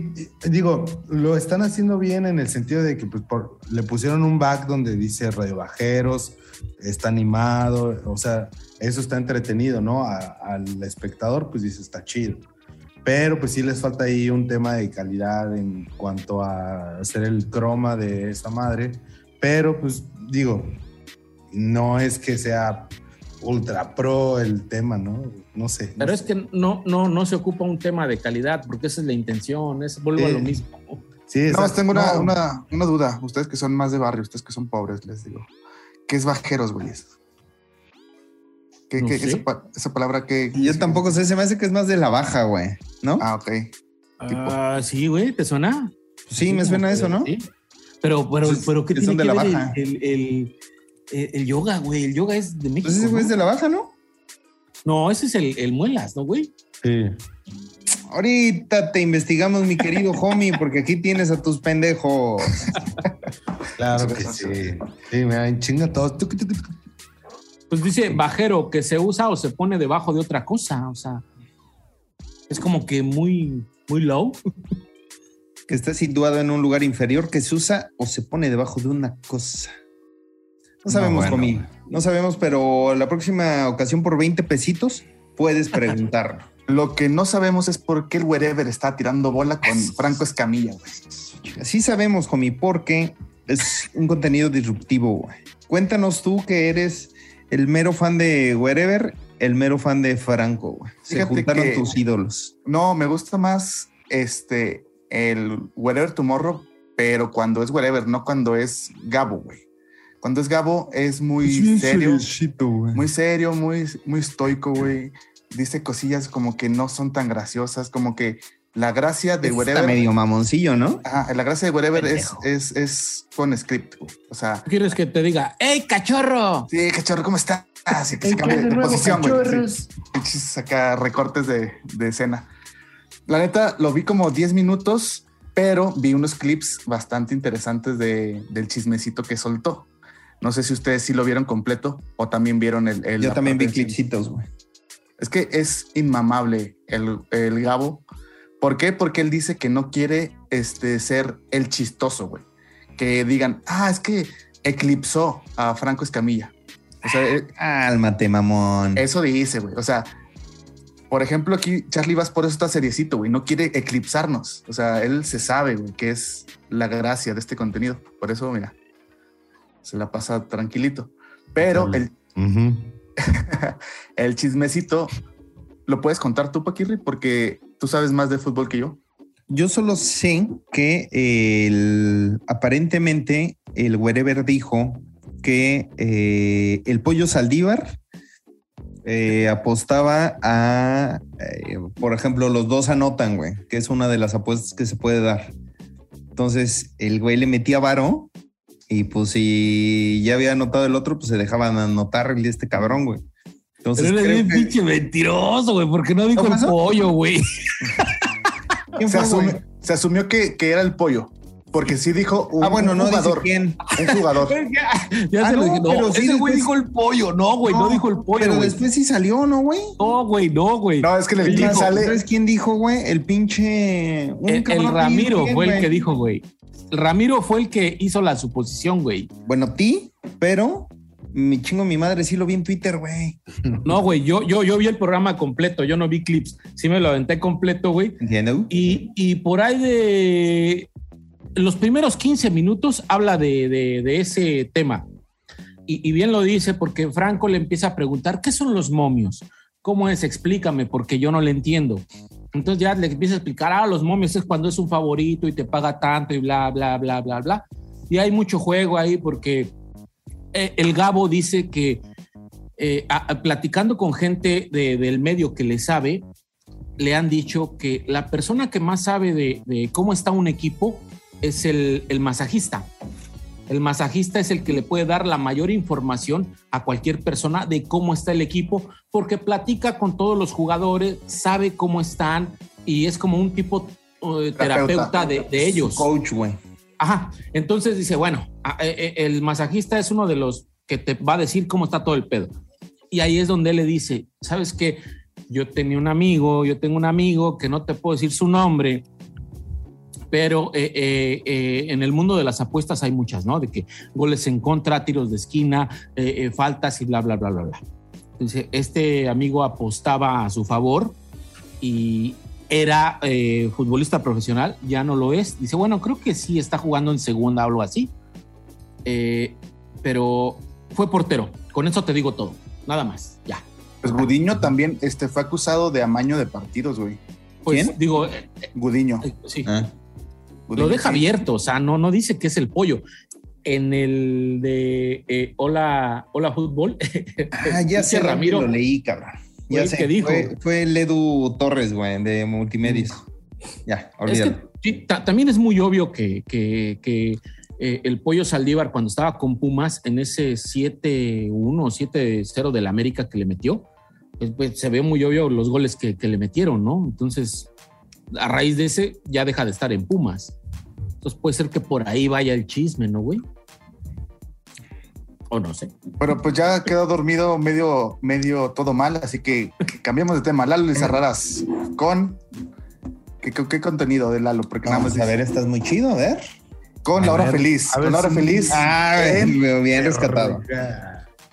digo, lo están haciendo bien en el sentido de que pues, por- le pusieron un back donde dice Radio Bajeros, está animado, o sea, eso está entretenido, ¿no? A- al espectador, pues dice, está chido. Pero pues sí les falta ahí un tema de calidad en cuanto a hacer el croma de esta madre. Pero pues digo, no es que sea ultra pro el tema, ¿no? No sé. no Pero es sé. que no, no, no se ocupa un tema de calidad, porque esa es la intención, es, vuelvo a lo mismo. Sí, No, exacto. tengo una, No. una, una duda. Ustedes que son más de barrio, ustedes que son pobres, les digo. ¿Qué es bajeros, güeyes? ¿Qué, No qué- sé. esa, pa- esa palabra que... Yo tampoco sé, se me hace que es más de la baja, güey. ¿No? Ah, ok. Ah, sí, güey, ¿te suena? sí, me suena eso, ¿no? Sí. Pero, pero, Pues, pero ¿qué que tiene son de que la ver baja. el, el, el- el- el yoga, güey? El yoga es de México. Pues ese güey ¿no? es de la baja, ¿no? No, ese es el, el muelas, ¿no, güey? Sí. Ahorita te investigamos, mi querido homie, porque aquí tienes a tus pendejos. Claro que sí. sí. Sí, me dan chinga todos. Pues dice bajero que se usa o se pone debajo de otra cosa. O sea, es como que muy, muy low. que está situado en un lugar inferior que se usa o se pone debajo de una cosa. No sabemos, bueno. homie. No sabemos, pero la próxima ocasión por 20 pesitos puedes preguntarlo. Lo que no sabemos es por qué el wherever está tirando bola con Franco Escamilla, güey. Sí sabemos, homie, porque es un contenido disruptivo. güey. Cuéntanos tú que eres el mero fan de Wherever el mero fan de Franco, güey. Se juntaron que- tus ídolos. No, me gusta más este el Wherever Tomorrow, pero cuando es Wherever, no cuando es Gabo, güey. Cuando es Gabo es muy serio, muy serio, muy, muy estoico, güey. Dice cosillas como que no son tan graciosas, como que la gracia de Está Wherever. medio mamoncillo, ¿no? Ajá, la gracia de Wherever es, es, es con script. O sea, ¿Quieres que te diga, ¡Ey, cachorro! sí, cachorro, ¿cómo está? Así que se cambia de posición, güey. Sí. acá recortes de, de escena. La neta, lo vi como 10 minutos, pero vi unos clips bastante interesantes de, del chismecito que soltó. No sé si ustedes sí lo vieron completo o también vieron el... el- Yo también vi clipsitos, güey. Es que es inmamable el, el Gabo. ¿Por qué? Porque él dice que no quiere este, ser el chistoso, güey. Que digan, ah, es que eclipsó a Franco Escamilla. O sea, eh, Cálmate, mamón. eso dice, güey. O sea, por ejemplo, aquí Charlie Bass por eso está seriecito, güey. No quiere eclipsarnos. O sea, él se sabe, güey, que es la gracia de este contenido. Por eso, mira, se la pasa tranquilito. Pero el, Ujú. el chismecito lo puedes contar tú, Paquirri, porque tú sabes más de fútbol que yo. Yo solo sé que aparentemente el Wherever dijo que eh, el pollo Saldívar eh, apostaba a, eh, por ejemplo, los dos anotan, güey, que es una de las apuestas que se puede dar. Entonces el güey le metía varo y pues si ya había anotado el otro, pues se dejaban anotar el de este cabrón, güey. Entonces Pero eres bien que- pinche mentiroso, güey, porque no dijo ¿Cómo el pollo, güey. ¿Quién Se, asume- asumió que, que era el pollo, porque sí dijo un, Ah, bueno, un no dice jugador. quién. Un jugador. ya ya Ah, se lo no, dije. No, pero sí ese güey después- dijo el pollo. No, güey, no, dijo el pollo, Pero después sí salió, ¿no, güey? No, güey, no, güey. No, es que en el dijo, sale. ¿Sabes quién dijo, güey? El pinche. un El, Ramiro bien, fue el güey. que dijo, güey. Ramiro fue el que hizo la suposición, güey. Bueno, ti, pero mi chingo, mi madre sí lo vi en Twitter, güey. No, güey, yo, yo, yo vi el programa completo, yo no vi clips. Sí me lo aventé completo, güey. Y, y por ahí de los primeros 15 minutos habla de, de- de ese tema. Y, y bien lo dice porque Franco le empieza a preguntar, ¿qué son los momios? ¿Cómo es? Explícame, porque yo no le entiendo. Entonces ya le empieza a explicar, ah, los momios es cuando es un favorito y te paga tanto y bla, bla, bla, bla, bla. Y hay mucho juego ahí porque eh, el Gabo dice que eh, a- a- platicando con gente de- del medio que le sabe, le han dicho que la persona que más sabe de, de cómo está un equipo es el, el masajista. El masajista es el que le puede dar la mayor información a cualquier persona de cómo está el equipo, porque platica con todos los jugadores, sabe cómo están y es como un tipo eh, terapeuta de, de ellos. Coach, güey. Ajá. Entonces dice, bueno, eh, eh, el masajista es uno de los que te va a decir cómo está todo el pedo. Y ahí es donde él le dice, ¿sabes qué? Yo tenía un amigo, yo tengo un amigo que no te puedo decir su nombre, pero eh, eh, eh, en el mundo de las apuestas hay muchas, ¿no? De que goles en contra, tiros de esquina, faltas y bla, bla, bla, bla, bla. Entonces, este amigo apostaba a su favor y era eh, futbolista profesional, ya no lo es. Dice, bueno, creo que sí está jugando en segunda o algo así, Eh, pero fue portero. Con eso te digo todo, nada más, ya. Pues Gudiño también este, fue acusado de amaño de partidos, güey. Pues ¿Quién? digo, eh, Gudiño. eh, sí. Ah. Gudiño, Lo deja sí. abierto, o sea, no, no dice que es el pollo. En el de eh, Hola, Hola Fútbol, Ah, ya sé, Ramiro. Lo leí, cabrón. Fue Ya sé. que dijo. Fue, fue el Edu Torres, güey, de Multimedios. Ya, es olvídalo. que también es muy obvio que, que- que, eh, el pollo Saldívar, cuando estaba con Pumas en ese 7-1 o 7-0 del América que le metió, pues, pues, se ve muy obvio los goles que, que le metieron, ¿no? Entonces, a raíz de ese, ya deja de estar en Pumas. Entonces, puede ser que por ahí vaya el chisme, ¿no, güey? O no sé. Pero pues ya quedó dormido medio, medio todo mal, así que cambiamos de tema. Lalo Lizarraras con. ¿Qué, qué, qué contenido de Lalo? Porque nada Vamos más a ver, estás muy chido, a ver. con A la hora ver, feliz. a ver Con la hora si- feliz. Ah, en- bien, bien rescatado.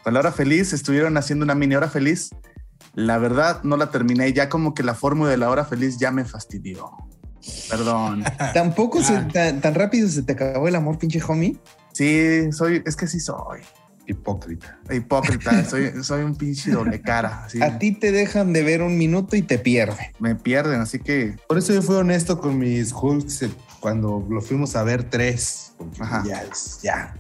con la hora feliz estuvieron haciendo una mini hora feliz. La verdad, no la terminé. Ya como que la fórmula de la hora feliz ya me fastidió. Perdón. Tampoco se- Ah. tan, tan rápido se te acabó el amor, pinche homie. Sí, soy, es que sí soy. Hipócrita. Hipócrita, soy, soy un pinche doble cara. así. A ti te dejan de ver un minuto y te pierden. Me pierden, así que Por eso yo fui honesto con mis Hulks eh, cuando lo fuimos a ver tres. Ajá. Ya, es- ya.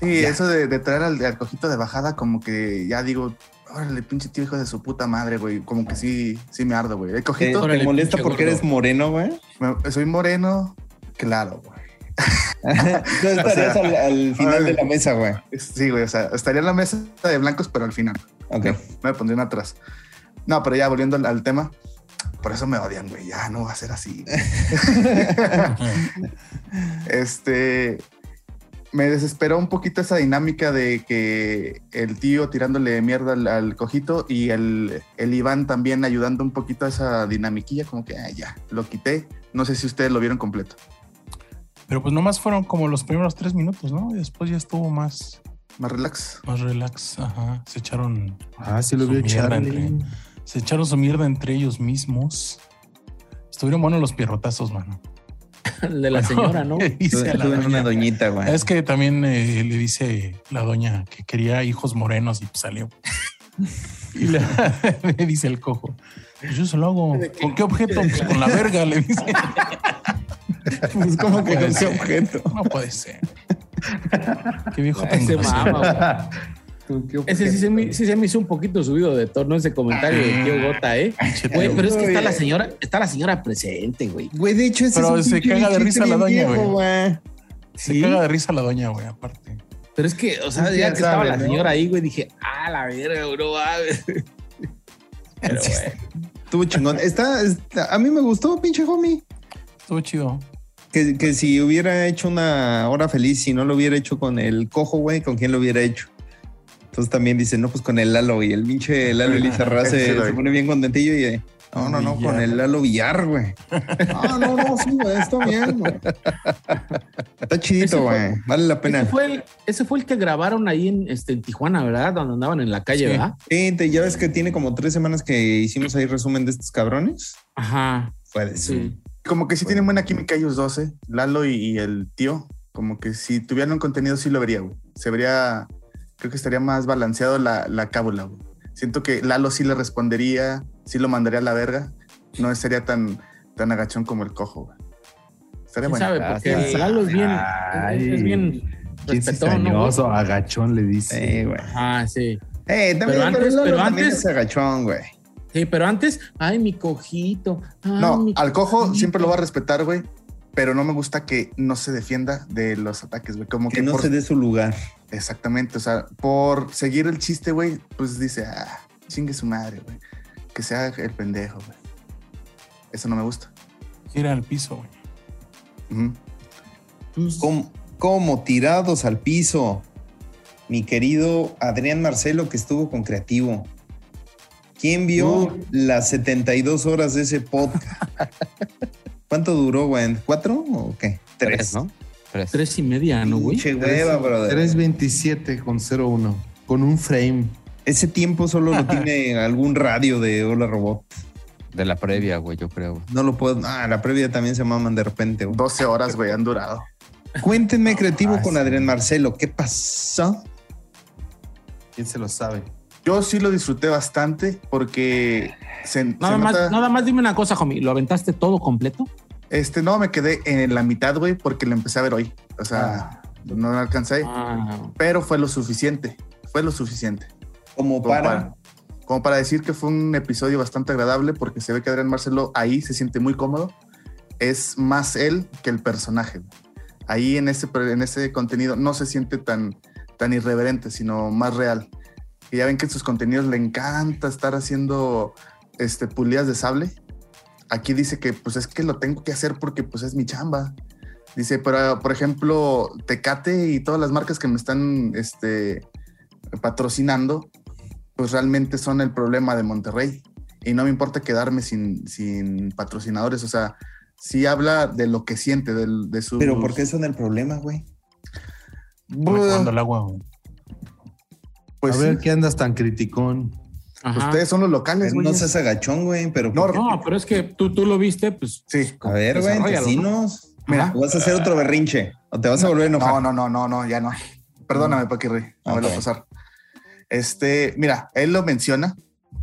sí, Ya. eso de, de traer al, al cojito de bajada, como que ya digo, órale, pinche tío hijo de su puta madre, güey. Como que sí, sí me ardo, güey. El ¿Te, cojito, te molesta porque gordo. eres moreno, güey? soy moreno, claro, güey. Estarías O sea, al, al final de la mesa, güey. Sí, güey, o sea, estaría en la mesa de blancos, pero al final. Ok. No, me pondrían atrás. No, pero ya volviendo al, al tema, por eso me odian, güey. Ya no va a ser así. este. Me desesperó un poquito esa dinámica de que el tío tirándole mierda al, al cojito y el, el Iván también ayudando un poquito a esa dinamiquilla, como que ah, ya, lo quité. No sé si ustedes lo vieron completo. Pero pues nomás fueron como los primeros tres minutos, ¿no? Y después ya estuvo más, Más relax. más relax. Ajá. Se echaron, Ah, sí lo Charlie. entre- se echaron su mierda entre ellos mismos. Estuvieron buenos los pierrotazos, mano. El de la señora, ¿no? Dice la doña. una doñita, güey. Es que también eh, le dice la doña que quería hijos morenos y pues salió. Y le, le dice el cojo. "Pues yo se lo hago. ¿Con qué objeto? Pues con la verga, le dice. Pues como que puede con qué ser. objeto. No puede ser. Qué viejo tan Ese mama, güey. Ese sí se, me, sí se me hizo un poquito subido de tono ese comentario de tío Gota, ¿eh? Güey, pero es que está la señora, está la señora presente, güey. Güey, de hecho, ese Pero es un se caga de risa la doña, güey. Se caga de risa la doña, güey, aparte. Pero es que, o sea, Sí, ya ya que estaba la ¿no? señora ahí, güey, dije, ah, la verga, bro. Pero, güey. Estuvo chingón. Está, está- a mí me gustó, pinche homie. Estuvo chido. Que, que si hubiera hecho una hora feliz, si no lo hubiera hecho con el cojo, güey, ¿con quién lo hubiera hecho? Entonces también dice, no, pues con el Lalo y el pinche Lalo Elizarra se, se pone bien contentillo y eh, no, no, no, Villar. con el Lalo Villar, güey. No, no, no, sí, güey, está bien, güey. Está chidito, güey. Vale la pena. Ese fue, el, ese fue el que grabaron ahí en, este, en Tijuana, ¿verdad? Donde andaban en la calle, Sí. ¿verdad? Sí, te- ya ves que tiene como tres semanas que hicimos ahí resumen de estos cabrones. Ajá. Puede ser. Sí. Como que sí tienen buena química ellos 12, Lalo y, y el tío. Como que si tuvieran un contenido sí lo vería, güey. Se vería, creo que estaría más balanceado la, la cábula, güey. Siento que Lalo sí le respondería, sí lo mandaría a la verga. No sería tan, tan agachón como el cojo, güey. Estaría ¿Quién bueno. sabe? Porque sí. Lalo es bien, Ay. es bien respetón, ¿no? agachón le dice. Sí, güey. Ah, sí. Eh, también, Pero antes- pero también antes- es agachón, güey. Sí, pero antes, ay, mi cojito. ay, No, mi al cojo cojito. siempre lo va a respetar, güey. Pero no me gusta que no se defienda de los ataques, güey. Como Que que, no por- se dé su lugar. Exactamente, o sea, por seguir el chiste, güey, pues dice, ah, chingue su madre, güey. Que sea el pendejo, güey. Eso no me gusta. Gira al piso, güey. Como, como tirados al piso. Mi querido Adrián Marcelo, que estuvo con Creativo. ¿Quién vio Uh. las 72 horas de ese podcast? ¿Cuánto duró, güey? ¿Cuatro o qué? Tres, ¿no? Tres. Tres y media, ¿no, güey? Pinche hueva, brother. 327 con 01. Con un frame. Ese tiempo solo lo tiene algún radio de Hola Robot. De la previa, güey, yo creo. güey. No lo puedo. Ah, la previa también se maman de repente. güey. 12 horas, güey, han durado. Cuéntenme, Creativo, Ah, con sí. Adrián Marcelo. ¿Qué pasó? ¿Quién se lo sabe? Yo sí lo disfruté bastante porque se, Nada se más, nota- nada más dime una cosa, homie. ¿Lo aventaste todo completo? Este, no, me quedé en la mitad, güey, porque lo empecé a ver hoy. O sea, no lo alcancé, Ah, pero fue lo suficiente. Fue lo suficiente. Como Como para. para, como para decir que fue un episodio bastante agradable porque se ve que Adrián Marcelo ahí se siente muy cómodo. Es más él que el personaje. Ahí en ese, en ese contenido no se siente tan, tan irreverente, sino más real. Y ya ven que en sus contenidos le encanta estar haciendo este, pulidas de sable. Aquí dice que pues es que lo tengo que hacer porque pues es mi chamba. Dice, pero por ejemplo, Tecate y todas las marcas que me están este, patrocinando, pues realmente son el problema de Monterrey. Y no me importa quedarme sin, sin patrocinadores. O sea, sí habla de lo que siente, del- de, su... Pero ¿por qué son el problema, güey? Recuando el agua, güey. Pues a ver, sí, ¿qué andas tan criticón? ajá. ustedes son los locales, güey. No seas agachón, güey, pero. No, No, pero es que tú, tú lo viste, pues. Sí. a ver, güey, vecinos. Mira. ¿O vas a hacer otro berrinche? ¿O te vas a volver a enojar? No, no, no, no, no, ya no. Perdóname, Paquirri, a verlo pasar. Este, mira, él lo menciona.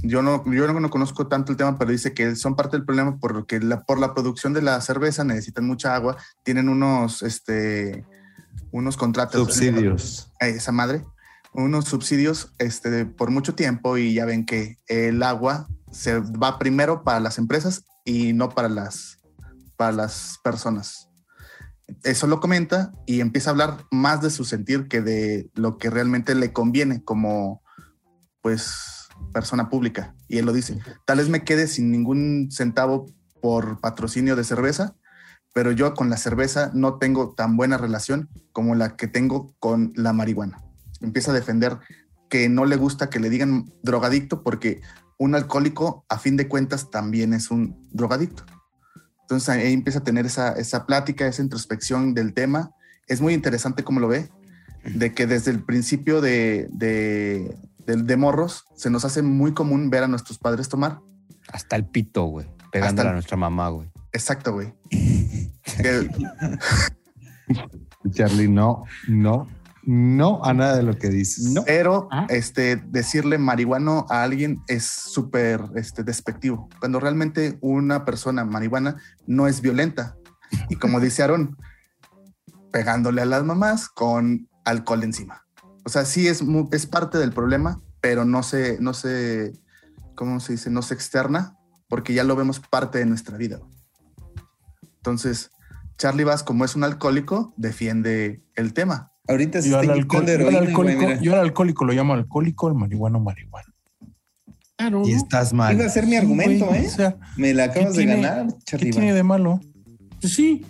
Yo no, yo no, no conozco tanto el tema, pero dice que son parte del problema porque la, por la producción de la cerveza necesitan mucha agua, tienen unos, este, unos contratos. Subsidios. Eh, esa madre, unos subsidios este, por mucho tiempo y ya ven que el agua se va primero para las empresas y no para las, para las personas. Eso lo comenta y empieza a hablar más de su sentir que de lo que realmente le conviene como pues persona pública. Y él lo dice, tal vez me quede sin ningún centavo por patrocinio de cerveza, pero yo con la cerveza no tengo tan buena relación como la que tengo con la marihuana. Empieza a defender que no le gusta que le digan drogadicto porque un alcohólico a fin de cuentas también es un drogadicto. Entonces ahí empieza a tener esa, esa plática, esa introspección del tema. Es muy interesante cómo lo ve, de que desde el principio de, de, de, de morros se nos hace muy común ver a nuestros padres tomar. Hasta el pito, güey. Pegándole el- a nuestra mamá, güey. Exacto, güey. Que- Charlie, no, no, no a nada de lo que dices. No. Pero Ah. este, decirle marihuano a alguien es súper este, despectivo, cuando realmente una persona marihuana no es violenta. Y como dice Aaron, pegándole a las mamás con alcohol encima. O sea, sí es, es parte del problema, pero no se, no se, ¿cómo se dice? No se externa, porque ya lo vemos parte de nuestra vida. Entonces, Charlie Bass, como es un alcohólico, defiende el tema. Ahorita se Yo al, está alcohol- inyectando yo al heroína, güey, alcohólico, yo al alcohólico lo llamo alcohólico, el marihuano marihuana. Claro, Y estás mal. Iba a ser mi argumento, Güey, ¿eh? o sea, Me la acabas de ¿qué tiene- ganar, ¿qué Charlie. tiene de malo? Pues sí.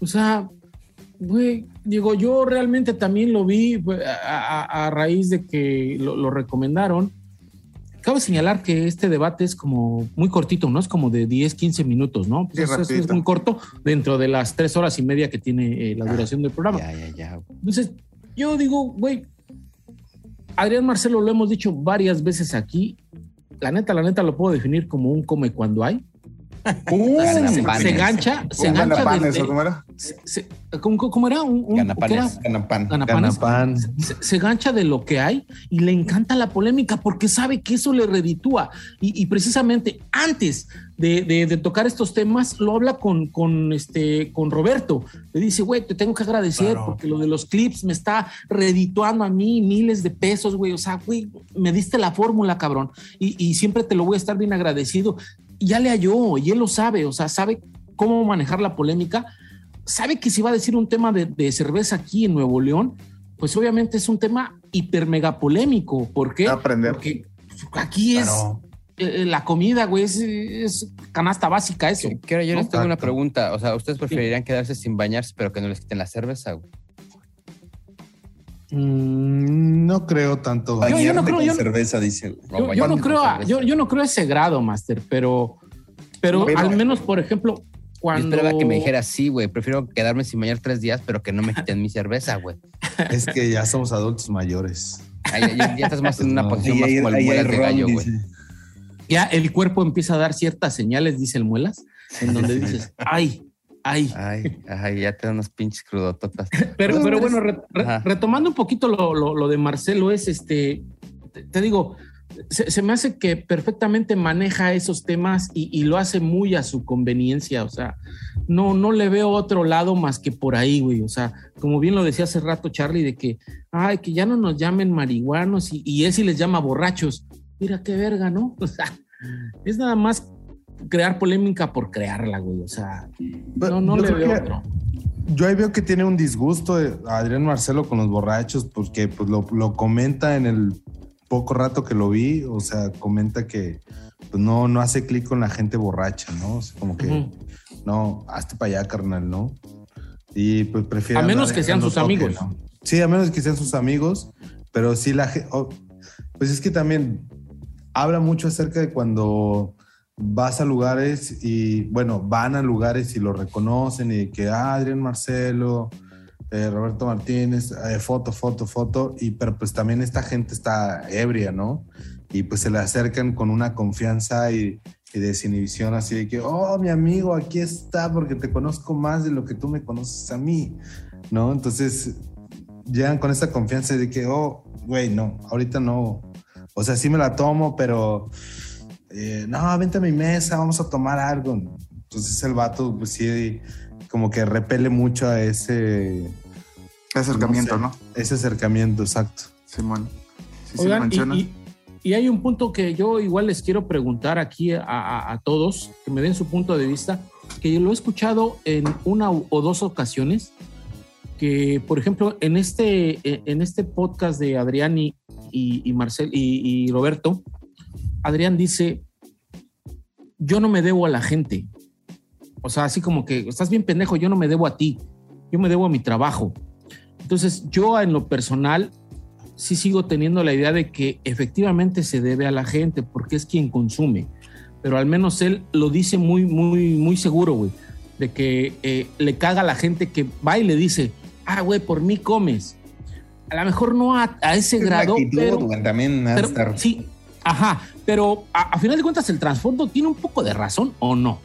O sea, güey, digo, yo realmente también lo vi a, a- a raíz de que lo, lo recomendaron. Cabe señalar que este debate es como muy cortito, ¿no? Es como de 10, 15 minutos, ¿no? Sí, Pues es- es, muy corto dentro de las tres horas y media que tiene eh, la duración del programa. Ya, ya, ya. Entonces, yo digo, güey, Adrián Marcelo lo hemos dicho varias veces aquí. La neta, la neta lo puedo definir como un come cuando hay. Uh, Gana se, panes. se gancha, se Un gancha ganapanes, desde- ¿o cómo era? se- se- ¿cómo, cómo era? Un, un- Ganapanes. Se, se gancha de lo que hay y le encanta la polémica porque sabe que eso le reditúa. Y, y precisamente antes de, de- de tocar estos temas, lo habla con, con, este, con Roberto. Le dice, güey, te tengo que agradecer Claro. porque lo de los clips me está redituando a mí miles de pesos, güey. O sea, güey, me diste la fórmula, cabrón. Y, y siempre te lo voy a estar bien agradecido. Ya le halló y él lo sabe, o sea, sabe cómo manejar la polémica. Sabe que si va a decir un tema de, de cerveza aquí en Nuevo León, pues obviamente es un tema hiper mega polémico. Aprender. Porque aquí es Claro. eh, la comida, güey, es, es canasta básica eso. Ahora yo les tengo una pregunta. O sea, ¿ustedes preferirían quedarse sin bañarse, pero que no les quiten la cerveza, güey? Mm, no creo tanto. Yo- yo no creo- con yo- cerveza, dice. Yo, yo no creo a, yo, yo no creo a ese grado, Master, pero, pero, Pero- al menos, por ejemplo, Yo cuando. esperaba que me dijera sí, güey. Prefiero quedarme sin bañar tres días, pero que no me quiten mi cerveza, güey. Es que ya somos adultos mayores. Ya, ya estás más en una No. posición Ahí más como el ahí de gallo, güey. ya el cuerpo empieza a dar ciertas señales, dice el Muelas, en donde dices, ay, ay. Ay, ay, ya te dan unas pinches crudototas. Pero, pero bueno, re- re- Ajá. retomando un poquito lo, lo- lo de Marcelo, es este, te, te digo, se, se me hace que perfectamente maneja esos temas y, y lo hace muy a su conveniencia. O sea, no, no le veo otro lado más que por ahí, güey. O sea, como bien lo decía hace rato Charlie, de que, ay, que ya no nos llamen marihuanos y, y él sí les llama borrachos. Mira qué verga, ¿no? O sea, es nada más crear polémica por crearla, güey. O sea, no, no Yo le veo que- otro. Yo ahí veo que tiene un disgusto de Adrián Marcelo con los borrachos porque pues, lo, lo comenta en el poco rato que lo vi, o sea, comenta que pues, no, no hace clic con la gente borracha, ¿no? O sea, como que no, hazte para allá, carnal, ¿no? Y pues prefiere. A menos que sean sus amigos. ¿no? Sí, a menos que sean sus amigos, pero sí la gente. pues es que también habla mucho acerca de cuando vas a lugares y, bueno, van a lugares y lo reconocen y que, ah, Adrián Marcelo, eh, Roberto Martínez, eh, foto, foto, foto, y pero pues también esta gente está ebria, ¿no? Y pues se le acercan con una confianza y, y desinhibición así de que, oh, mi amigo, aquí está porque te conozco más de lo que tú me conoces a mí, ¿no? Entonces, llegan con esta confianza de que, oh, güey, no, ahorita no. O sea, sí me la tomo, pero eh, no, vente a mi mesa, vamos a tomar algo. Entonces el vato, pues sí, como que repele mucho a ese acercamiento, sé, ¿no? Ese acercamiento, exacto. Simón. Sí, sí Oigan, y, mencionas. y- y hay un punto que yo igual les quiero preguntar aquí a, a- a todos, que me den su punto de vista, que lo he escuchado en una o dos ocasiones, que por ejemplo en este, en este podcast de Adrián y, y, y Marcel y, y Roberto, Adrián dice, yo no me debo a la gente. O sea, así como que estás bien pendejo, yo no me debo a ti, yo me debo a mi trabajo. Entonces, yo en lo personal sí sigo teniendo la idea de que efectivamente se debe a la gente porque es quien consume. Pero al menos él lo dice muy, muy, muy seguro, güey. De que eh, le caga a la gente que va y le dice, ah, güey, por mí comes. A lo mejor no a, a ese Es grado, actitud, pero, también estar- sí, ajá. Pero a, a final de cuentas, el trasfondo tiene un poco de razón o no.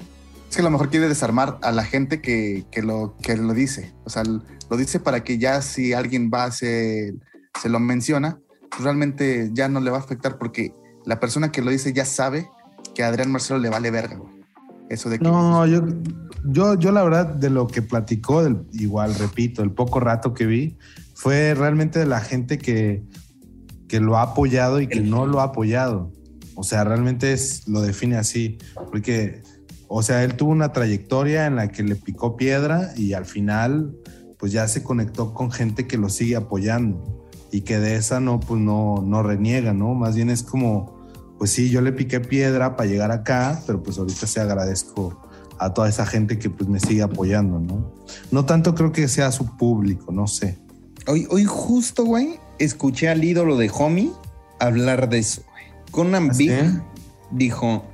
Es que a lo mejor quiere desarmar a la gente que, que lo, que lo dice. O sea, lo dice para que ya si alguien va, se, se lo menciona, pues realmente ya no le va a afectar porque la persona que lo dice ya sabe que a Adrián Marcelo le vale verga, güey. Eso de que... No, yo, yo, yo la verdad de lo que platicó, igual repito, el poco rato que vi, fue realmente de la gente que, que lo ha apoyado y que no lo ha apoyado. O sea, realmente es, lo define así, porque, o sea, él tuvo una trayectoria en la que le picó piedra y al final, pues ya se conectó con gente que lo sigue apoyando y que de esa no, pues no, no reniega, ¿no? Más bien es como, pues sí, yo le piqué piedra para llegar acá, pero pues ahorita sí agradezco a toda esa gente que pues me sigue apoyando, ¿no? No tanto creo que sea su público, no sé. Hoy, hoy justo, güey, escuché al ídolo de Homie hablar de eso, güey. Conan ¿Ah, Big sí? dijo,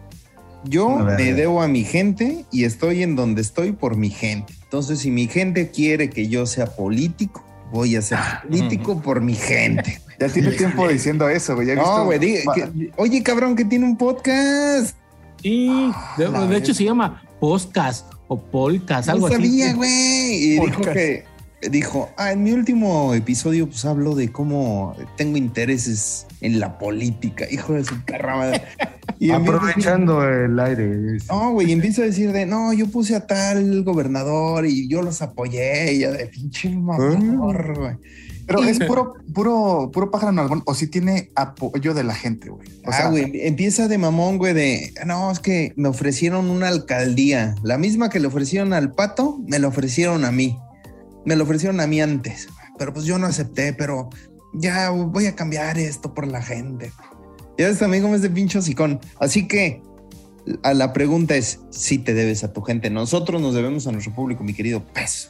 yo me debo a mi gente y estoy en donde estoy por mi gente. Entonces, si mi gente quiere que yo sea político, voy a ser Ah, político por mi gente. Ya tiene tiempo diciendo eso, güey. No, güey, que- oye, cabrón, que tiene un podcast. Y de, la de hecho se llama podcast o polcas, algo no así. sabía, güey. Y dijo que dijo, ah, en mi último episodio pues hablo de cómo tengo intereses en la política, hijo de su perra madre. Y decir- Aprovechando el aire. no, güey, y empieza a decir de, no, yo puse a tal gobernador y yo los apoyé, y yo de pinche mamador, güey. Pero es puro, puro, puro pájaro en algún, o sí tiene apoyo de la gente, güey. O sea, ah, güey, empieza de mamón, güey, de, no, es que me ofrecieron una alcaldía, la misma que le ofrecieron al pato, me la ofrecieron a mí, me la ofrecieron a mí antes, pero pues yo no acepté, pero ya voy a cambiar esto por la gente. Ya ves también como es de pincho hocicón. Así que a la pregunta es, si te debes a tu gente, nosotros nos debemos a nuestro público, mi querido pez.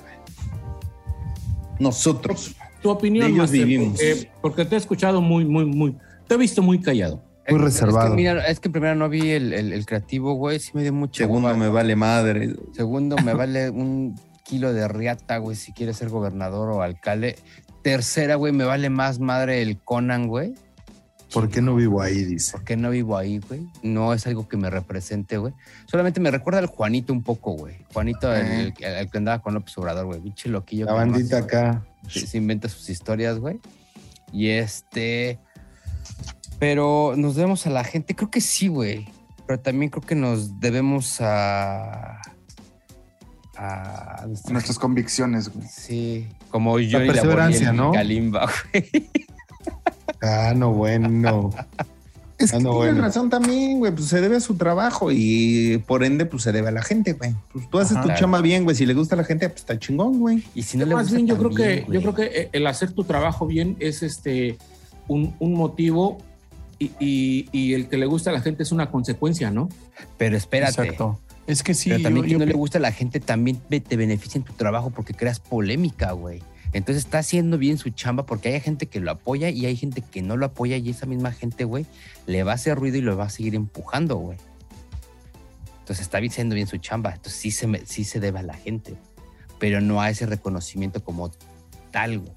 Nosotros. Tu opinión, De ellos Master, vivimos. Porque, porque te he escuchado muy, muy, muy. Te he visto muy callado. Muy reservado. Es que, mira, es que primero no vi el, el- el creativo, güey. Sí me dio mucho. Segundo, me vale madre. Segundo, me vale un kilo de riata, güey, si quieres ser gobernador o alcalde. Tercera, güey, me vale más madre el Conan, güey. ¿Por qué no vivo ahí? Dice. ¿Por qué no vivo ahí, güey? No es algo que me represente, güey. Solamente me recuerda al Juanito un poco, güey. Juanito, el, el- el que andaba con López Obrador, güey. Pinche loquillo. La bandita acá. Se, se inventa sus historias, güey. Y este... Pero nos debemos a la gente. Creo que sí, güey. Pero también creo que nos debemos a... A... nuestra nuestras convicciones, güey. Sí, como yo perseverancia, ¿no? Kalimba, güey. Ah, no, bueno. Es Ah, que no, tienes bueno. razón también, güey. Pues se debe a su trabajo y por ende, pues se debe a la gente, güey. Pues tú haces Ajá. tu Claro. chamba bien, güey. Si le gusta a la gente, pues está chingón, güey. Y si no le Más gusta bien, yo creo que, güey. yo creo que eh, el hacer tu trabajo bien es este un, un motivo y, y- y el que le gusta a la gente es una consecuencia, ¿no? Pero espérate. Exacto. Es que sí, pero también yo- que yo no le gusta a la gente también te beneficia en tu trabajo porque creas polémica, güey. Entonces está haciendo bien su chamba porque hay gente que lo apoya y hay gente que no lo apoya y esa misma gente, güey, le va a hacer ruido y lo va a seguir empujando, güey. Entonces está haciendo bien su chamba. Entonces sí se, me- sí se debe a la gente, pero no a ese reconocimiento como tal, güey,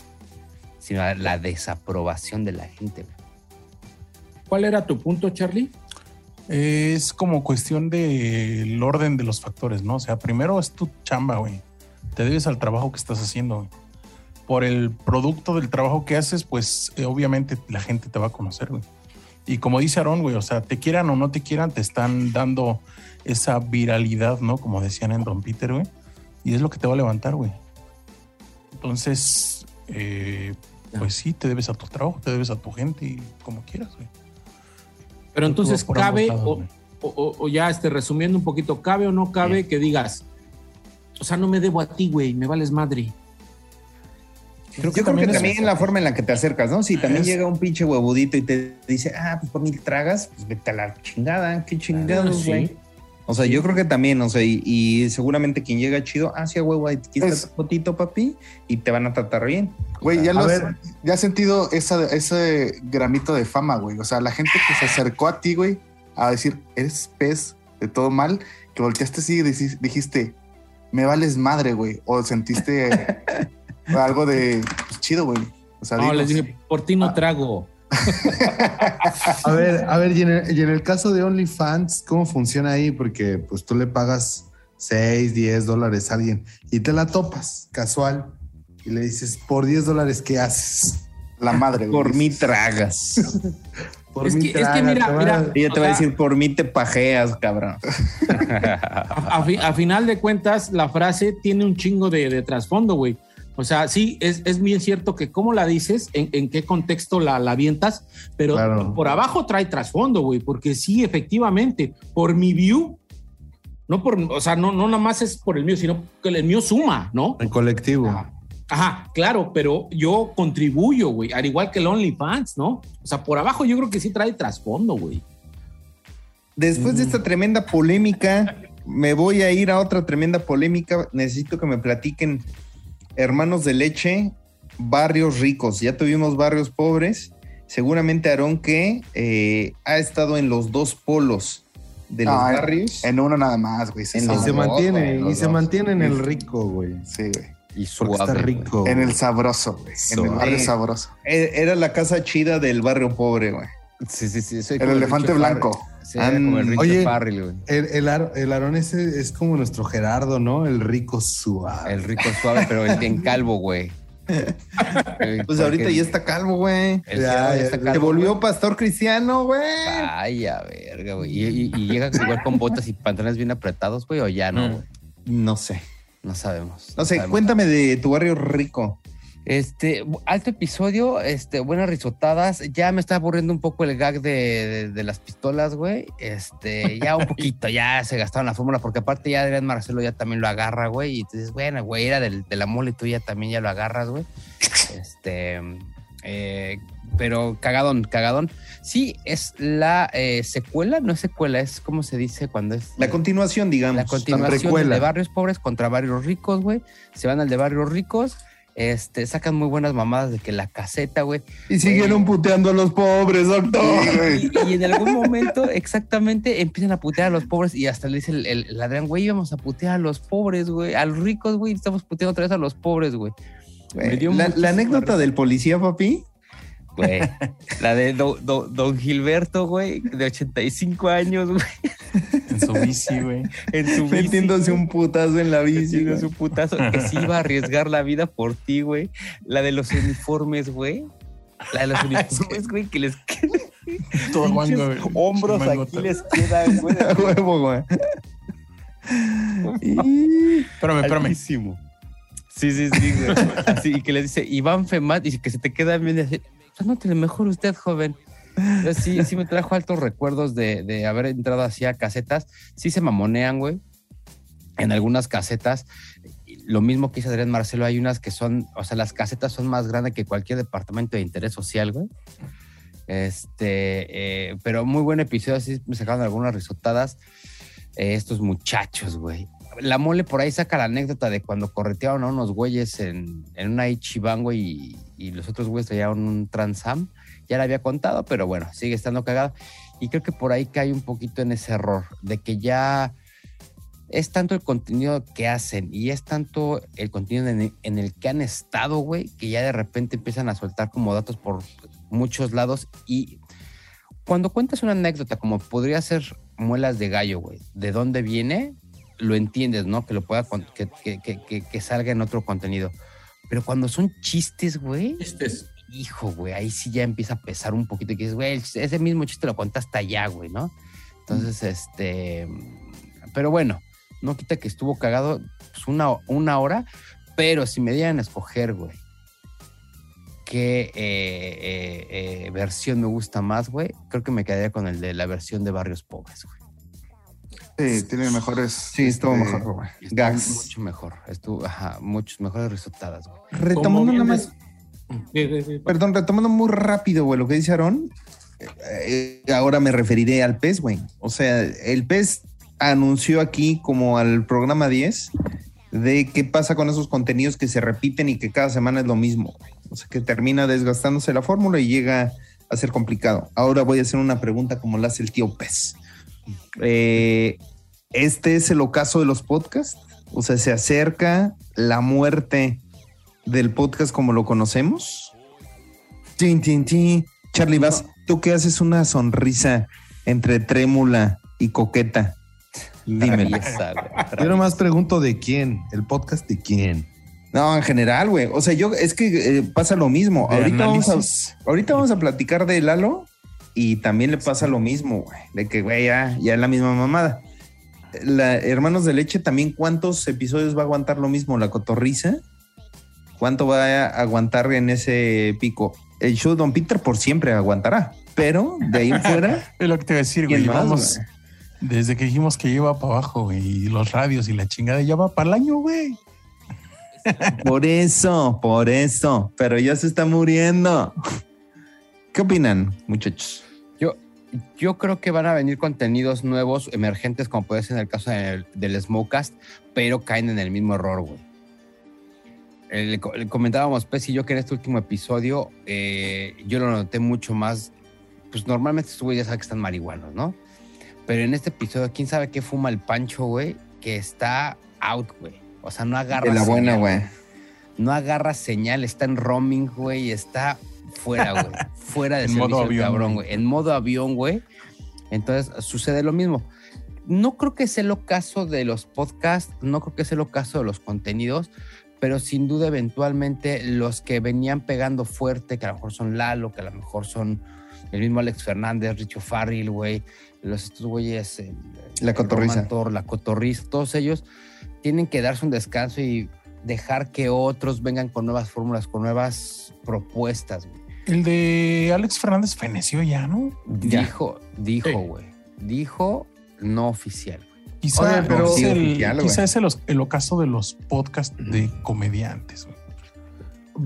sino a la desaprobación de la gente, güey. ¿Cuál era tu punto, Charlie? Es como cuestión del orden de los factores, ¿no? O sea, primero es tu chamba, güey. Te debes al trabajo que estás haciendo, güey. por el producto del trabajo que haces, pues eh, obviamente la gente te va a conocer, güey. Y como dice Aaron, güey, o sea, te quieran o no te quieran, te están dando esa viralidad, ¿no? Como decían en Don Peter, güey. Y es lo que te va a levantar, güey. Entonces, eh, pues sí, te debes a tu trabajo, te debes a tu gente y como quieras, güey. Pero entonces Por cabe, o, güey. o- o ya este, resumiendo un poquito, cabe o no cabe que digas, o sea, no me debo a ti, güey, me vales madre. Yo creo que también, es- la forma en la que te acercas, ¿no? Si también Es- llega un pinche huevudito y te dice, ah, pues por mí tragas, pues vete a la chingada, qué chingados, Ah, sí. O sea, yo creo que también, o sea, y, y seguramente quien llega chido, ah, sí, a huevo, aquí está Es- tu fotito, papi, y te van a tratar bien. Güey, ya, lo has- ya has sentido esa, ese gramito de fama, güey. O sea, la gente que se acercó a ti, güey, a decir, eres pez de todo mal, que volteaste así y dijiste, me vales madre, güey. O sentiste algo de pues, chido, güey. O sea, No, digo, les dije, por ti no trago. A ver, a ver, y en, el, y en el caso de OnlyFans, ¿cómo funciona ahí? Porque pues tú le pagas 6, 10 dólares a alguien y te la topas casual y le dices, por 10 dólares, ¿qué haces? la madre, güey. Por mí tragas. Por Es mí que- es que traga, mira, mira. Ella te va a decir, por mí te pajeas, cabrón. A, a fi- a final de cuentas, la frase tiene un chingo de, de trasfondo, güey. O sea, sí, es, es bien cierto que cómo la dices, en, en qué contexto la, la avientas, pero Claro. por abajo trae trasfondo, güey, porque sí, efectivamente, por mi view, no por, o sea, no, no nada más es por el mío, sino que el mío suma, ¿no? En colectivo. Ajá, claro, pero yo contribuyo, güey, al igual que el OnlyFans, ¿no? O sea, por abajo yo creo que sí trae trasfondo, güey. Después de esta tremenda polémica, me voy a ir a otra tremenda polémica. Necesito que me platiquen, hermanos de leche, barrios ricos. Ya tuvimos barrios pobres. Seguramente Aarón que eh, ha estado en los dos polos de los en- barrios. En uno nada más, güey. En los se dos, mantiene, güey, y se dos. mantiene en el rico, güey. Sí, güey. Y está suave. güey. rico. En el sabroso, güey. En el barrio sabroso. E- Era la casa chida del barrio pobre, güey. Sí, sí, sí. soy El elefante blanco. Sí, como el Richard Oye. Farrell, güey. El, el, Ar- el Aarón ese es como nuestro Gerardo, ¿no? El rico suave. El rico suave, pero el en calvo, güey. Pues ahorita ya está calvo, güey. Se volvió pastor cristiano, güey. Ay, a verga, güey. Y, y- y llega igual con botas y pantalones bien apretados, güey, o ya no, Mm. güey. No sé. No sabemos. No sé, sabemos. cuéntame de tu barrio rico. Este, alto episodio, este, buenas risotadas. Ya me está aburriendo un poco el gag de, de- de las pistolas, güey. Este, ya un poquito, ya se gastaron la fórmula, porque aparte ya Adrián Marcelo ya también lo agarra, güey. Y entonces, bueno, güey, era del, de la mole, tú ya también ya lo agarras, güey. Este, eh, pero cagadón, cagadón. Sí, es la eh, secuela, no es secuela, es como se dice cuando es La continuación, digamos. la continuación de barrios pobres contra barrios ricos, güey. Se van al de barrios ricos. Este, sacan muy buenas mamadas de que la caseta, güey. Y siguieron puteando a los pobres, doctor. Y, y en algún momento, exactamente, empiezan a putear a los pobres y hasta le dice el, el, el Adrián, güey, íbamos a putear a los pobres, güey, a los ricos, güey, estamos puteando otra vez a los pobres, güey. La, anécdota del policía, papi. Güey, la de do- do- Don Gilberto, güey, de 85 años, güey, En su bici, güey. en su bici, Metiéndose un putazo en la bici. Metiendo güey. su putazo que sí iba a arriesgar la vida por ti, güey. La de los uniformes, güey. La de los uniformes, güey, que les quedan Todo guango, güey. hombros Mango, aquí les quedan, güey. Huevo, güey. Y- Espérame, espérame. Altísimo. Sí, sí, sí, güey. Así, y que le dice Iván Femat y que se te queda bien así. Anótele mejor usted, joven. Sí, sí me trajo altos recuerdos de, de haber entrado así a casetas. Sí se mamonean, güey. En algunas casetas. Lo mismo que dice Adrián Marcelo, hay unas que son, o sea, las casetas son más grandes que cualquier departamento de interés social, güey. Este, eh, pero muy buen episodio, así me sacaron algunas risotadas. eh, estos muchachos, güey. La mole por ahí saca la anécdota de cuando corretearon a unos güeyes en, en una Ichiban, güey, y, y los otros güeyes traían un Transam. Ya la había contado, pero bueno, sigue estando cagada. Y creo que por ahí cae un poquito en ese error de que ya es tanto el contenido que hacen y es tanto el contenido en el, que han estado, güey, que ya de repente empiezan a soltar como datos por muchos lados. Y cuando cuentas una anécdota, como podría ser muelas de gallo, güey, de dónde viene, lo entiendes, ¿no? Que lo pueda, que, que- que- que- salga en otro contenido. Pero cuando son chistes, güey, Este es. Hijo, güey, ahí sí ya empieza a pesar un poquito. Que dices, güey, ese mismo chiste lo contaste allá, güey, ¿no? Entonces, este. Pero bueno, no quita que estuvo cagado pues, una, una hora, pero si me dieran a escoger, güey, qué eh, eh, eh, versión me gusta más, güey, creo que me quedaría con el de la versión de Barrios Pobres, güey. Sí, tiene mejores. Sí, estuvo este, mejor, güey. Gags. mucho mejor. Estuvo, ajá, muchos mejores resultados, güey. Retomando nada más, es- Perdón, retomando muy rápido, güey, lo que dice Aarón. eh, ahora me referiré al PES, güey. O sea, el PES anunció aquí como al programa 10 de qué pasa con esos contenidos que se repiten y que cada semana es lo mismo. O sea, que termina desgastándose la fórmula y llega a ser complicado. Ahora voy a hacer una pregunta como la hace el tío PES. Eh, ¿Este es el ocaso de los podcasts? O sea, ¿se acerca la muerte del podcast como lo conocemos? Tin, tin, tin. Charlie Bass, tú que haces una sonrisa entre trémula y coqueta. Dímelo. Yo nomás pregunto de quién, el podcast de quién. No, en general, güey. O sea, yo es que eh, pasa lo mismo. Ahorita vamos, a, ahorita vamos a platicar de Lalo y también le pasa lo mismo, güey. De que, güey, ya, ya es la misma mamada. La, Hermanos de Leche, también, ¿cuántos episodios va a aguantar lo mismo? La cotorriza. ¿Cuánto va a aguantar en ese pico? El show Don Peter por siempre aguantará. Pero de ahí en fuera, Es lo que te voy a decir, ¿quién güey. Vamos, güey? desde que dijimos que lleva para abajo, güey, y los radios y la chingada, ya va para el año, güey. Por eso, por eso. Pero ya se está muriendo. ¿Qué opinan, muchachos? Yo, yo creo que van a venir contenidos nuevos, emergentes, como puede ser en el caso del, del Smokecast, pero caen en el mismo error, güey. El- el comentábamos, Pez y yo, que en este último episodio eh, yo lo noté mucho más. Pues normalmente estos güeyes ya saben que están marihuanos, ¿no? Pero en este episodio, quién sabe qué fuma el Pancho, güey, que está out, güey. O sea, no agarra. De la buena, señal, güey. No agarra señal, está en roaming, güey, está fuera, güey. fuera de En servicio modo avión, cabrón, güey. güey. En modo avión, güey. Entonces sucede lo mismo. No creo que sea el ocaso de los podcasts, no creo que sea el ocaso de los contenidos, pero sin duda eventualmente los que venían pegando fuerte, que a lo mejor son Lalo, que a lo mejor son el mismo Alex Fernández, Richo Farrell, güey, los estos güeyes, el- La el cotorriza. La cotorriza, todos ellos tienen que darse un descanso y dejar que otros vengan con nuevas fórmulas, con nuevas propuestas, güey. El de Alex Fernández feneció ya, ¿no? Ya. Dijo, dijo, Sí. güey. Dijo no oficial. Quizá, Oye, pero- es, el, oficial, quizá es el, el ocaso de los podcasts de comediantes.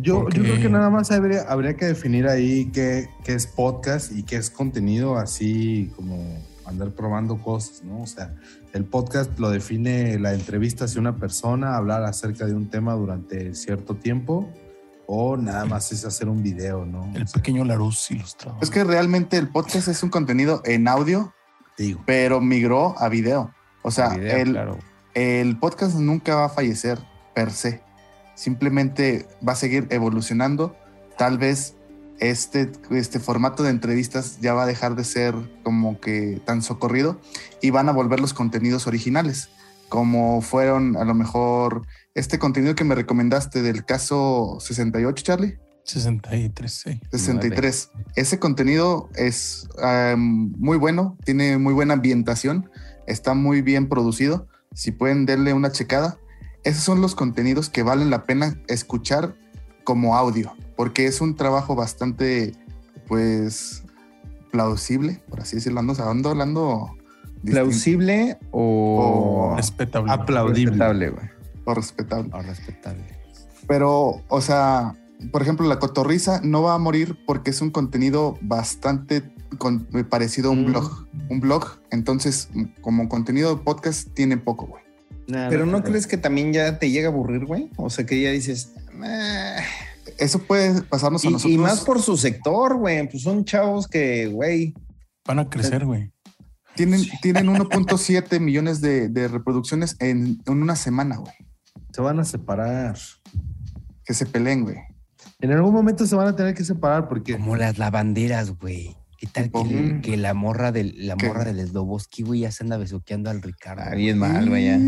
Yo, Porque- yo creo que nada más habría, habría que definir ahí qué, qué es podcast y qué es contenido, así como andar probando cosas, ¿no? O sea, el podcast lo define la entrevista hacia una persona, hablar acerca de un tema durante cierto tiempo, o nada más es hacer un video, ¿no? El O sea, pequeño Larus ilustrado. Es que realmente el podcast es un contenido en audio, digo, pero migró a video. O sea, el, claro. el podcast nunca va a fallecer per se. Simplemente va a seguir evolucionando. Tal vez este, este formato de entrevistas ya va a dejar de ser como que tan socorrido y van a volver los contenidos originales, como fueron a lo mejor este contenido que me recomendaste del caso 68, Charlie. 63, sí. 63. Ese contenido es um, muy bueno, tiene muy buena ambientación, está muy bien producido. Si pueden darle una checada, esos son los contenidos que valen la pena escuchar como audio, porque es un trabajo bastante, pues, plausible, por así decirlo. Ando, ando hablando ¿Plausible o, O- Respetable. aplaudible. respetable, güey? o respetable. o respetable. Pero, o sea, por ejemplo, la cotorriza no va a morir porque es un contenido bastante con- parecido a un Mm. blog. Un blog, entonces, como contenido de podcast, tiene poco, güey. Pero ¿no crees que también ya te llega a aburrir, güey? O sea, que ya dices... "Meh". Eso puede pasarnos a Y, nosotros. y más por su sector, güey. Pues son chavos que, güey... Van a crecer, güey. Tienen, tienen 1.7 millones de, de reproducciones en, en una semana, güey. se van a separar. Que se peleen, güey. En algún momento se van a tener que separar porque Como las lavanderas, güey. ¿Qué tal que, que la morra del, la ¿Qué? morra del Sloboski, güey, ya se anda besuqueando al Ricardo? Ah, güey? bien mal, güey, ya.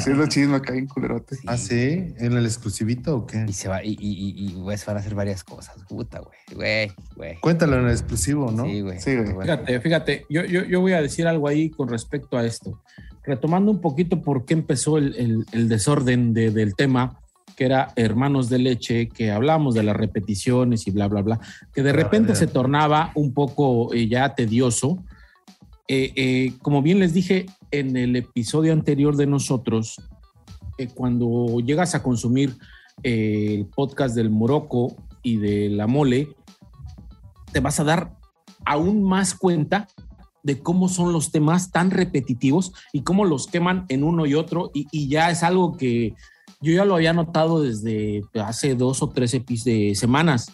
Sí, es lo chisme acá en culerote. Sí. ¿Ah, sí? ¿En el exclusivito o qué? Y se va, y, y, y, y, güey, se van a hacer varias cosas. Puta, güey. Güey, güey. Cuéntalo en el exclusivo, ¿no? Sí, güey. Sí, güey. Fíjate, fíjate, yo, yo, yo voy a decir algo ahí con respecto a esto. Retomando un poquito por qué empezó el, el- el desorden de- del tema, que era Hermanos de Leche, que hablamos de las repeticiones y bla, bla, bla, que de repente se tornaba un poco eh, ya tedioso. Eh, eh, como bien les dije en el episodio anterior de nosotros, cuando llegas a consumir el podcast del Morocco y de la Mole, te vas a dar aún más cuenta de cómo son los temas tan repetitivos y cómo los queman en uno y otro. Y, y ya es algo que yo ya lo había notado desde hace dos o tres epis de semanas.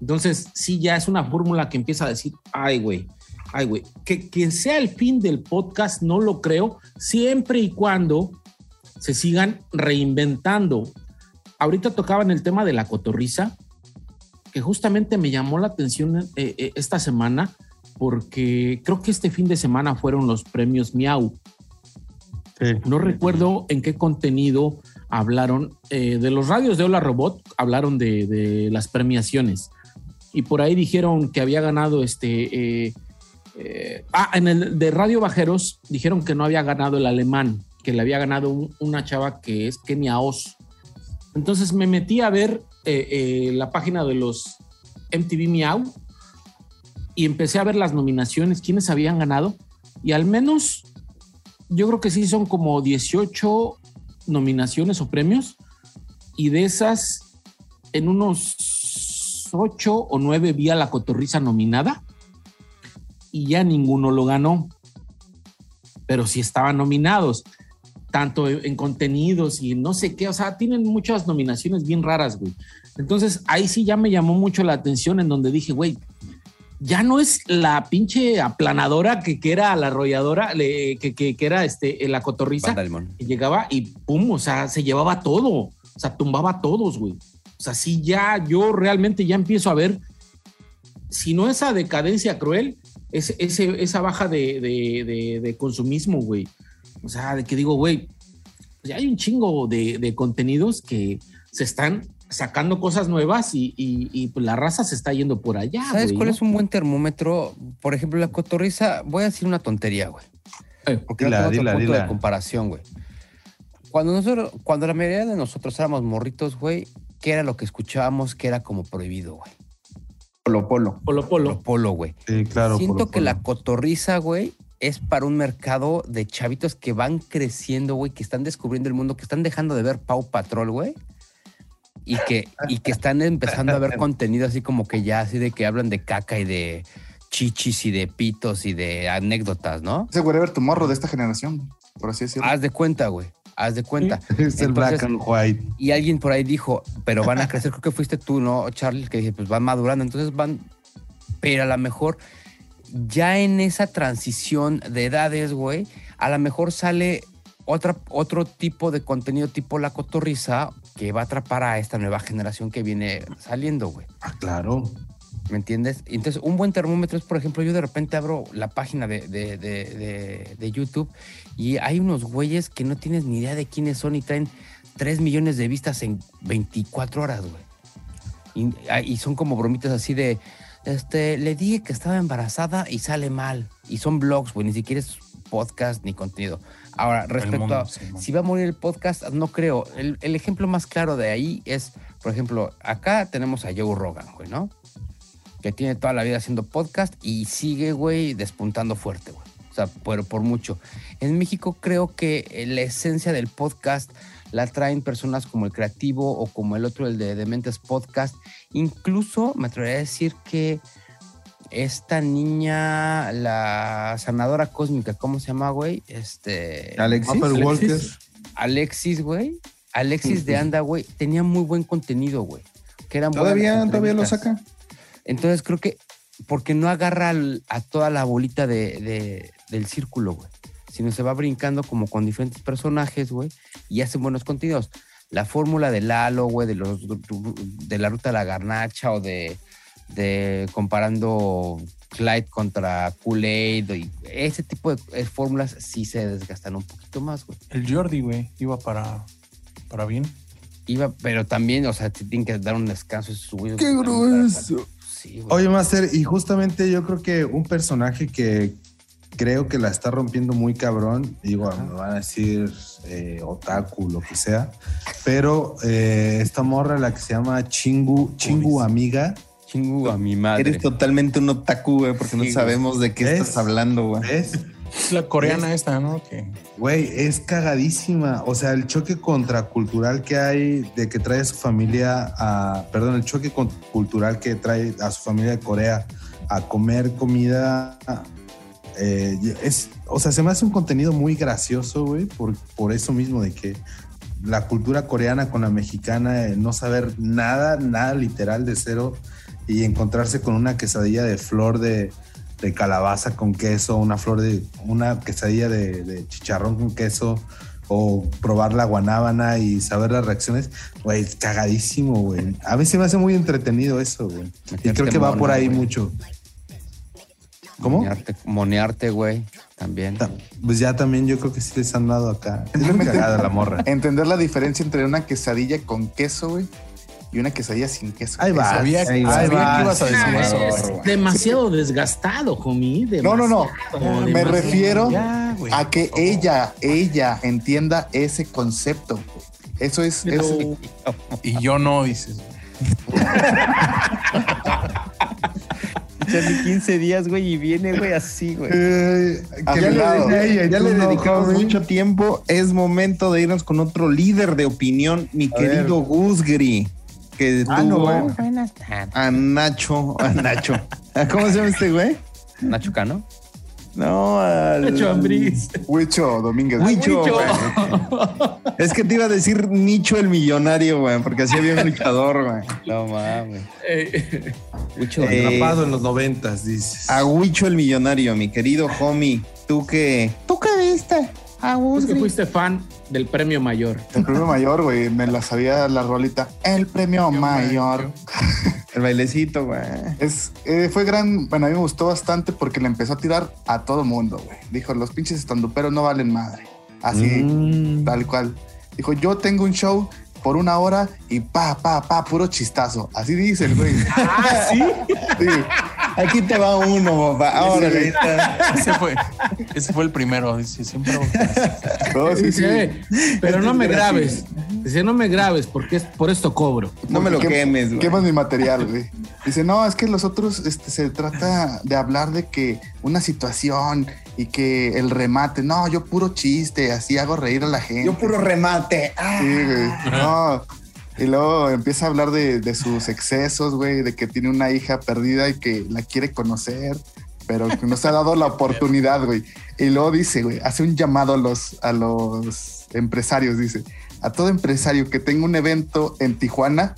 Entonces, sí, ya es una fórmula que empieza a decir, ay, güey, ay, güey, que, que sea el fin del podcast, no lo creo, siempre y cuando se sigan reinventando. Ahorita tocaban el tema de la cotorriza, que justamente me llamó la atención eh, eh, esta semana, porque creo que este fin de semana fueron los premios Miau. Sí. No recuerdo en qué contenido hablaron eh, de los radios de Hola Robot, hablaron de, las premiaciones y por ahí dijeron que había ganado este. eh, eh, ah, en el de Radio Bajeros dijeron que no había ganado el alemán, que le había ganado un- una chava que es Kenia Oz. Entonces me metí a ver la página de los MTV Miau y empecé a ver las nominaciones, quiénes habían ganado y al menos yo creo que sí son como 18 nominaciones o premios y de esas en unos 8 o 9 vi la cotorriza nominada y ya ninguno lo ganó. Pero sí estaban nominados, tanto en, en contenidos y no sé qué, o sea, tienen muchas nominaciones bien raras, güey. Entonces ahí sí ya me llamó mucho la atención en donde dije, güey, ya no es la pinche aplanadora que, que era la arrolladora, le- que, que, que era este, la cotorriza, que llegaba y pum, o sea, se llevaba todo, o sea, tumbaba a todos, güey. O sea, sí, ya yo realmente ya empiezo a ver, si no esa decadencia cruel, ese, ese- esa baja de, de- de- de consumismo, güey. O sea, de que digo, güey, ya hay un chingo de, de contenidos que se están sacando cosas nuevas y, y- y, pues, la raza se está yendo por allá. ¿Sabes güey, cuál ¿no? es un buen termómetro? Por ejemplo, la cotorriza, voy a decir una tontería, güey. Eh, Porque Dila, no tengo dila, otro punto dila. de comparación, güey. Cuando nosotros, cuando la mayoría de nosotros éramos morritos, güey, ¿qué era lo que escuchábamos que era como prohibido, güey? Polo Polo. Polo Polo. Lo polo, güey. Sí, claro. Siento que la cotorriza, güey, es para un mercado de chavitos que van creciendo, güey, que están descubriendo el mundo, que están dejando de ver Pau Patrol, güey. Y que, y que están empezando a ver contenido así como que ya, así de que hablan de caca y de chichis y de pitos y de anécdotas, ¿no? Ese wherever tomorrow de esta generación, por así decirlo. Haz de cuenta, güey. Haz de cuenta. Es el Entonces- black and white. Y alguien por ahí dijo, pero van a crecer, creo que fuiste tú, ¿no, Charlie? Que dije, pues van madurando, entonces van, pero a lo mejor ya en esa transición de edades, güey, a lo mejor sale otra, otro tipo de contenido tipo la cotorriza que va a atrapar a esta nueva generación que viene saliendo, güey. Ah, claro. ¿Me entiendes? Entonces, un buen termómetro es, por ejemplo, yo de repente abro la página de, de- de- de- de YouTube y hay unos güeyes que no tienes ni idea de quiénes son y traen 3 millones de vistas en 24 horas, güey. Y, ah, y son como bromitas así de, este, le dije que estaba embarazada y sale mal. Y son blogs, güey, ni siquiera es podcast ni contenido. Ahora, respecto mundo, a sí, si va a morir el podcast, no creo. El, el ejemplo más claro de ahí es, por ejemplo, acá tenemos a Joe Rogan, güey, ¿no? que tiene toda la vida haciendo podcast y sigue, güey, despuntando fuerte, güey. O sea, por, por mucho. En México creo que eh, la esencia del podcast la traen personas como el creativo o como el otro, el de Dementes Podcast. Incluso me atrevería a decir que esta niña, la sanadora cósmica, ¿cómo se llama, güey? Este... Alexis. Walker. Alexis, güey. Alexis de Anda, güey, tenía muy buen contenido, güey. Que eran Todavía, todavía lo saca. Entonces creo que porque no agarra al- a toda la bolita de, de- del círculo, güey, sino se va brincando como con diferentes personajes, güey, y hace buenos contenidos. La fórmula de Lalo, güey, de, los, de la ruta de la garnacha o de, de comparando Clyde contra Kool-Aid y ese tipo de eh, fórmulas sí se desgastan un poquito más, güey. El Jordi, güey, iba para, para bien. Iba, pero también, o sea, te tienen que dar un descanso. ¡Qué grueso! Sí, güey. Oye, Master, y justamente yo creo que un personaje que creo que la está rompiendo muy cabrón, digo, me van a decir eh, otaku, lo que sea, pero eh, esta morra, la que se llama Chingu, Chingu Amiga, Chingu a mi madre. Eres totalmente un otaku, güey, porque no Sí, sabemos de qué ¿Ves? estás hablando, güey. Es la coreana esta, ¿no? Que Güey, es cagadísima. O sea, el choque contracultural que hay de que trae a su familia a. Perdón, el choque cultural que trae a su familia de Corea a comer comida. eh, es, o sea, se me hace un contenido muy gracioso, güey, por, por eso mismo de que la cultura coreana con la mexicana, eh, no saber nada, nada literal de cero y encontrarse con una quesadilla de flor de, de calabaza con queso, una flor de una quesadilla de, de chicharrón con queso o probar la guanábana y saber las reacciones, güey, es cagadísimo, güey. A veces me hace muy entretenido eso, güey. Y creo que va mono, por ahí mucho. ¿Cómo? Monearte, monearte, güey, también. Ta- Pues ya también yo creo que sí les han dado acá. Es la morra. Entender la diferencia entre una quesadilla con queso, güey, y una quesadilla sin queso. Ahí va. Sabía, ahí va, sabía ahí que va. ibas a decir Ah, eso. es demasiado desgastado, homie. No, no, no. demasiado, Me refiero Ya, a que ella, ella entienda ese concepto. Eso es, Pero- es- Y yo no, dices. Echarle 15 días, güey, y viene, güey, así, güey. Eh, A que mi le Ya tú le no, dedicamos joven. mucho tiempo. Es momento de irnos con otro líder de opinión, mi A querido Gusgri, que Ah, no, tuvo bueno. Buenas tardes. a Nacho, a Nacho. ¿Cómo se llama este güey? Nacho Cano. No, al... Nacho Ambriz. Huicho Domínguez. Huicho, Huicho. güey. Es que te iba a decir Nicho el millonario, güey, porque así había un luchador, güey. No mames. Eh. Eh, Atrapado en los noventas, dices. A Huicho el millonario, mi querido homie. ¿Tú qué? ¿Tú qué viste? A es que fuiste fan del premio mayor. El premio mayor, güey, me la sabía la rolita. El premio mayor. El bailecito, güey. Es, eh, fue gran, bueno, a mí me gustó bastante porque le empezó a tirar a todo mundo, güey. Dijo, los pinches estanduperos no valen madre. Así, Mm. tal cual. Dijo, yo tengo un show por una hora y pa, pa, pa, puro chistazo. Así dice el güey. Ah, sí. Sí. Aquí te va uno, papá. Ahora. Ese fue, ese fue el primero. Dice, siempre hago No, sí, sí. Dice, pero no me grabes. Dice, no me grabes porque es por esto cobro. No me lo Quem- quemes, güey. Quemas mi material, güey. Dice, no, es que los otros este, se trata de hablar de que una situación y que el remate. No, yo puro chiste, así hago reír a la gente. Yo puro remate. Ah. Sí, güey. No. Y luego empieza a hablar de, de sus excesos, güey, de que tiene una hija perdida y que la quiere conocer, pero que no se ha dado la oportunidad, güey. Y luego dice, güey, hace un llamado a los, a los empresarios, dice, a todo empresario que tenga un evento en Tijuana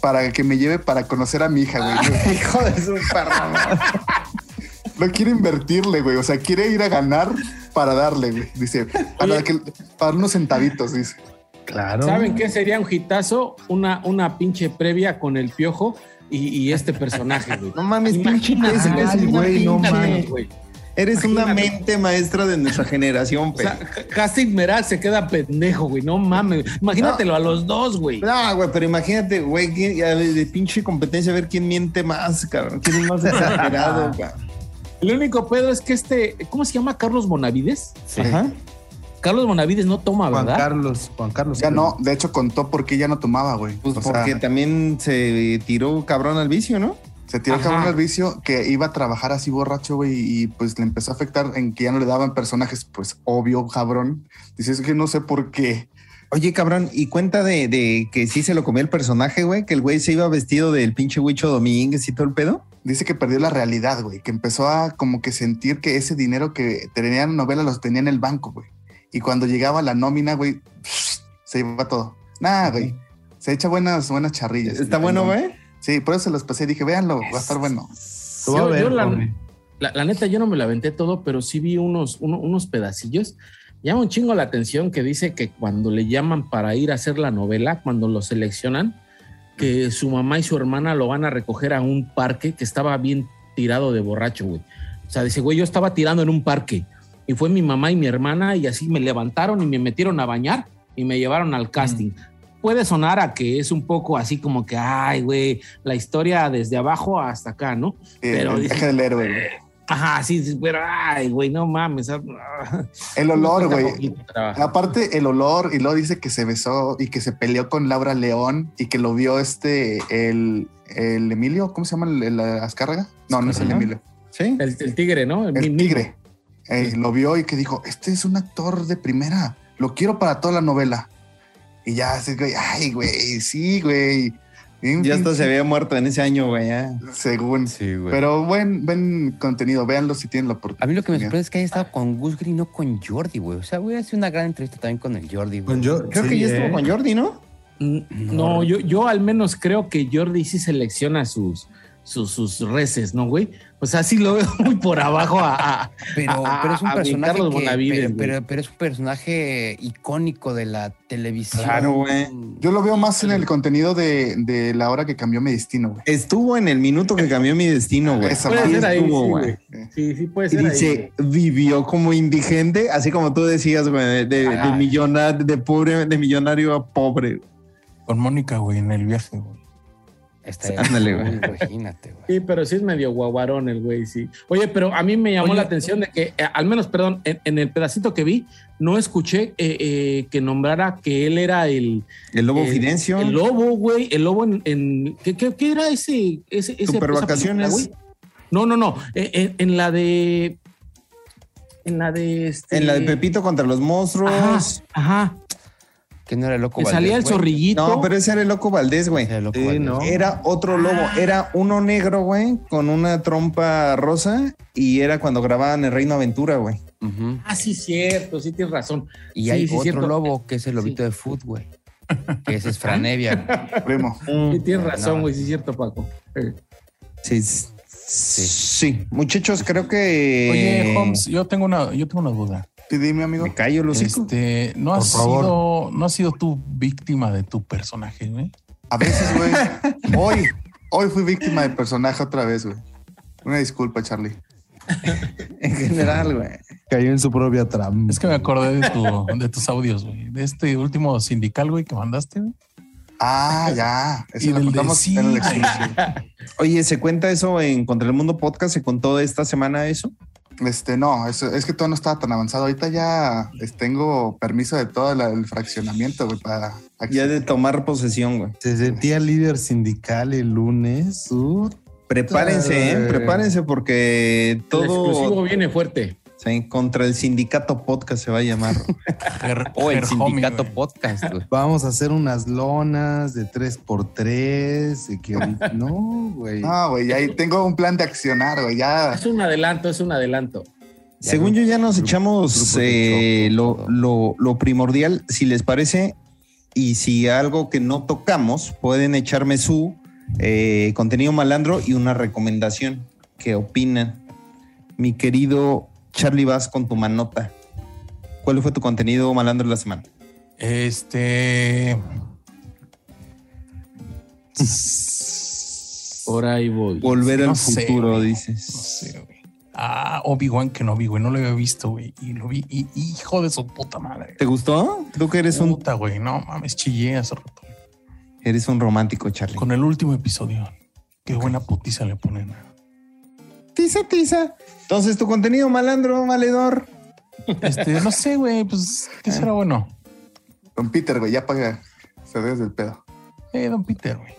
para que me lleve para conocer a mi hija, güey. Hijo de su perra. No quiere invertirle, güey. O sea, quiere ir a ganar para darle, güey. Dice, para, que, para unos centavitos, dice. Claro. ¿Saben qué sería un hitazo? Una, una pinche previa con el piojo y, y este personaje, güey. No mames, pinche imbécil, eres una güey, no mames. güey. Eres una mente maestra de nuestra generación, O pero. sea, Casting Meral se queda pendejo, güey. No mames. Imagínatelo a los dos, güey. No, güey, pero imagínate, güey, de, de pinche competencia, a ver quién miente más, cabrón. ¿Quién es más exagerado, güey? El único pedo es que este, ¿cómo se llama? Carlos Bonavides. Ajá. Carlos Bonavides no toma, Juan ¿verdad? Carlos, Juan Carlos. Ya no, de hecho contó por qué ya no tomaba, güey. Pues O sea, porque también se tiró cabrón al vicio, ¿no? se tiró Ajá. cabrón al vicio que iba a trabajar así borracho, güey, y pues le empezó a afectar en que ya no le daban personajes, pues obvio, cabrón. Dice, es que no sé por qué. Oye, cabrón, y cuenta de, de que sí se lo comió el personaje, güey, que el güey se iba vestido del pinche Huicho Domínguez y todo el pedo. Dice que perdió la realidad, güey, que empezó a como que sentir que ese dinero que tenía en novela los tenía en el banco, güey. Y cuando llegaba la nómina, güey, se iba todo. Nada, güey. Se echa buenas, buenas charrillas. ¿Está bueno, güey? Sí, por eso se los pasé y dije, véanlo, va a estar bueno. A Yo- ver, yo la, la- la neta, yo no me la aventé todo, pero sí vi unos, uno- unos pedacillos. Llama un chingo la atención que dice que cuando le llaman para ir a hacer la novela, cuando lo seleccionan, que su mamá y su hermana lo van a recoger a un parque que estaba bien tirado de borracho, güey. O sea, dice, güey, yo estaba tirando en un parque y fue mi mamá y mi hermana y así me levantaron y me metieron a bañar y me llevaron al casting. Puede sonar a que es un poco así como que, ay, güey, la historia desde abajo hasta acá, ¿no? Pero el dice- viaje del héroe, güey. Ajá, sí, sí, pero, ay, güey, no mames. ah, El olor, güey. Aparte, el olor, y luego dice que se besó y que se peleó con Laura León y que lo vio este, el, el Emilio, ¿cómo se llama el, el Azcárraga? No, no es el. Emilio, Sí. El, el tigre, ¿no? el mismo. tigre. Eh, Lo vio y que dijo, este es un actor de primera, lo quiero para toda la novela. Y ya, así, güey, ay, güey, sí, güey. Bien Ya hasta se había muerto en ese año, güey. ya. Según. Sí, güey. Pero buen, buen contenido, véanlo si tienen la oportunidad. A mí lo que me sorprende es que haya estado con Gus Green, no con Jordi, güey. O sea, hubiera sido una gran entrevista también con el Jordi, güey. Con yo, Creo sí, que ya ¿eh? estuvo con Jordi, ¿no? Mm, No, yo, yo al menos creo que Jordi sí selecciona sus, sus, sus reces, ¿no, güey? O sea, sí lo veo muy por abajo a, a- Pero, a- pero es un personaje Carlos que- Bonavides, pero, pero, pero es un personaje icónico de la televisión. Claro, güey. Yo lo veo más en el contenido de, de la hora que cambió mi destino, güey. Estuvo en el minuto que cambió mi destino, güey. Esa Puede ser ahí, estuvo, sí, güey. Sí, sí puede Y ser ahí. dice, vivió como indigente, así como tú decías, güey, de, de, de Ajá. millona- de pobre, de millonario a pobre. Con Mónica, güey, en el viaje, güey. Estaría Ándale, güey. Imagínate, güey. Sí, pero sí es medio guaguarón el güey, sí. Oye, pero a mí me llamó Oye. la atención de que, eh, al menos, perdón, en, en el pedacito que vi, no escuché eh, eh, que nombrara que él era el, El lobo el- Fidencio. El lobo, güey, el lobo en... en- ¿qué, qué- qué era ese? ese, ese Vacaciones. película? No, no, no. En, en- en la de... En la de... Este, En la de Pepito contra los Ajá, monstruos. ajá. Que no era el loco Que salía el güey. zorrillito. No, pero ese era el loco Valdés, güey. Era el loco Sí, Valdés. no. Era otro lobo, era uno negro, güey, con una trompa rosa y era cuando grababan El Reino Aventura, güey. Ah, sí, cierto, sí tienes razón. Y Sí, hay sí, otro cierto. lobo que es el lobito de foot, güey. Que ese es Franevia. Primo. Sí, tienes razón, No. güey, sí es cierto, Paco. Eh, Sí, sí. Sí, muchachos, creo que. Oye, Holmes, yo tengo una, yo tengo una duda. Sí, dime, amigo. Me callo, Lucico. Este, ¿no Por has favor. sido, no has sido tú víctima de tu personaje, güey? A veces, güey. hoy, hoy fui víctima de personaje otra vez, güey. Una disculpa, Charlie. En general, güey. Cayó en su propia trampa. Es que me acordé de, tu, de tus audios, güey. De este último sindical, güey, que mandaste, güey. Ah, ya. Eso Y lo contamos sí, en el. Oye, ¿se cuenta eso en Contra el Mundo Podcast? ¿Se contó esta semana eso? Este, no, eso- es que todo no estaba tan avanzado. Ahorita ya tengo permiso de todo la- el fraccionamiento, güey, para Ya de tomar posesión, güey. Se sentía líder sindical el lunes. Uh, Prepárense, ¿eh? Prepárense porque El exclusivo todo. viene fuerte. Sí, contra el sindicato podcast se va a llamar. Her- O el Homie, sindicato podcast, vamos a hacer unas lonas de 3x3. de que ahorita- no, güey. No, güey, ahí tengo un plan de accionar, güey. Ya. Es un adelanto, es un adelanto. Según yo ya nos echamos grupo eh, lo, lo- lo primordial, si les parece, y si algo que no tocamos, pueden echarme su eh, contenido malandro y una recomendación. ¿Qué opinan? Mi querido Charlie Vaz con tu manota. ¿Cuál fue tu contenido malandro de la semana? Este. Por ahí voy. Volver No al sé, futuro, güey. dices. No sé, güey. Ah, Obi-Wan que no vi, güey. No lo había visto, güey. Y lo vi. Y hijo de su puta madre. ¿Te gustó? Tú que eres un, Puta, güey. No mames, chillé hace rato. eres un romántico, Charlie. Con el último episodio. Qué buena putiza le ponen. Tiza, tiza. Entonces, tu contenido malandro, valedor. Este, no sé, güey. Pues, ¿qué será bueno? Don Peter, güey, ya paga. Se desde el pedo. Eh, don Peter, güey.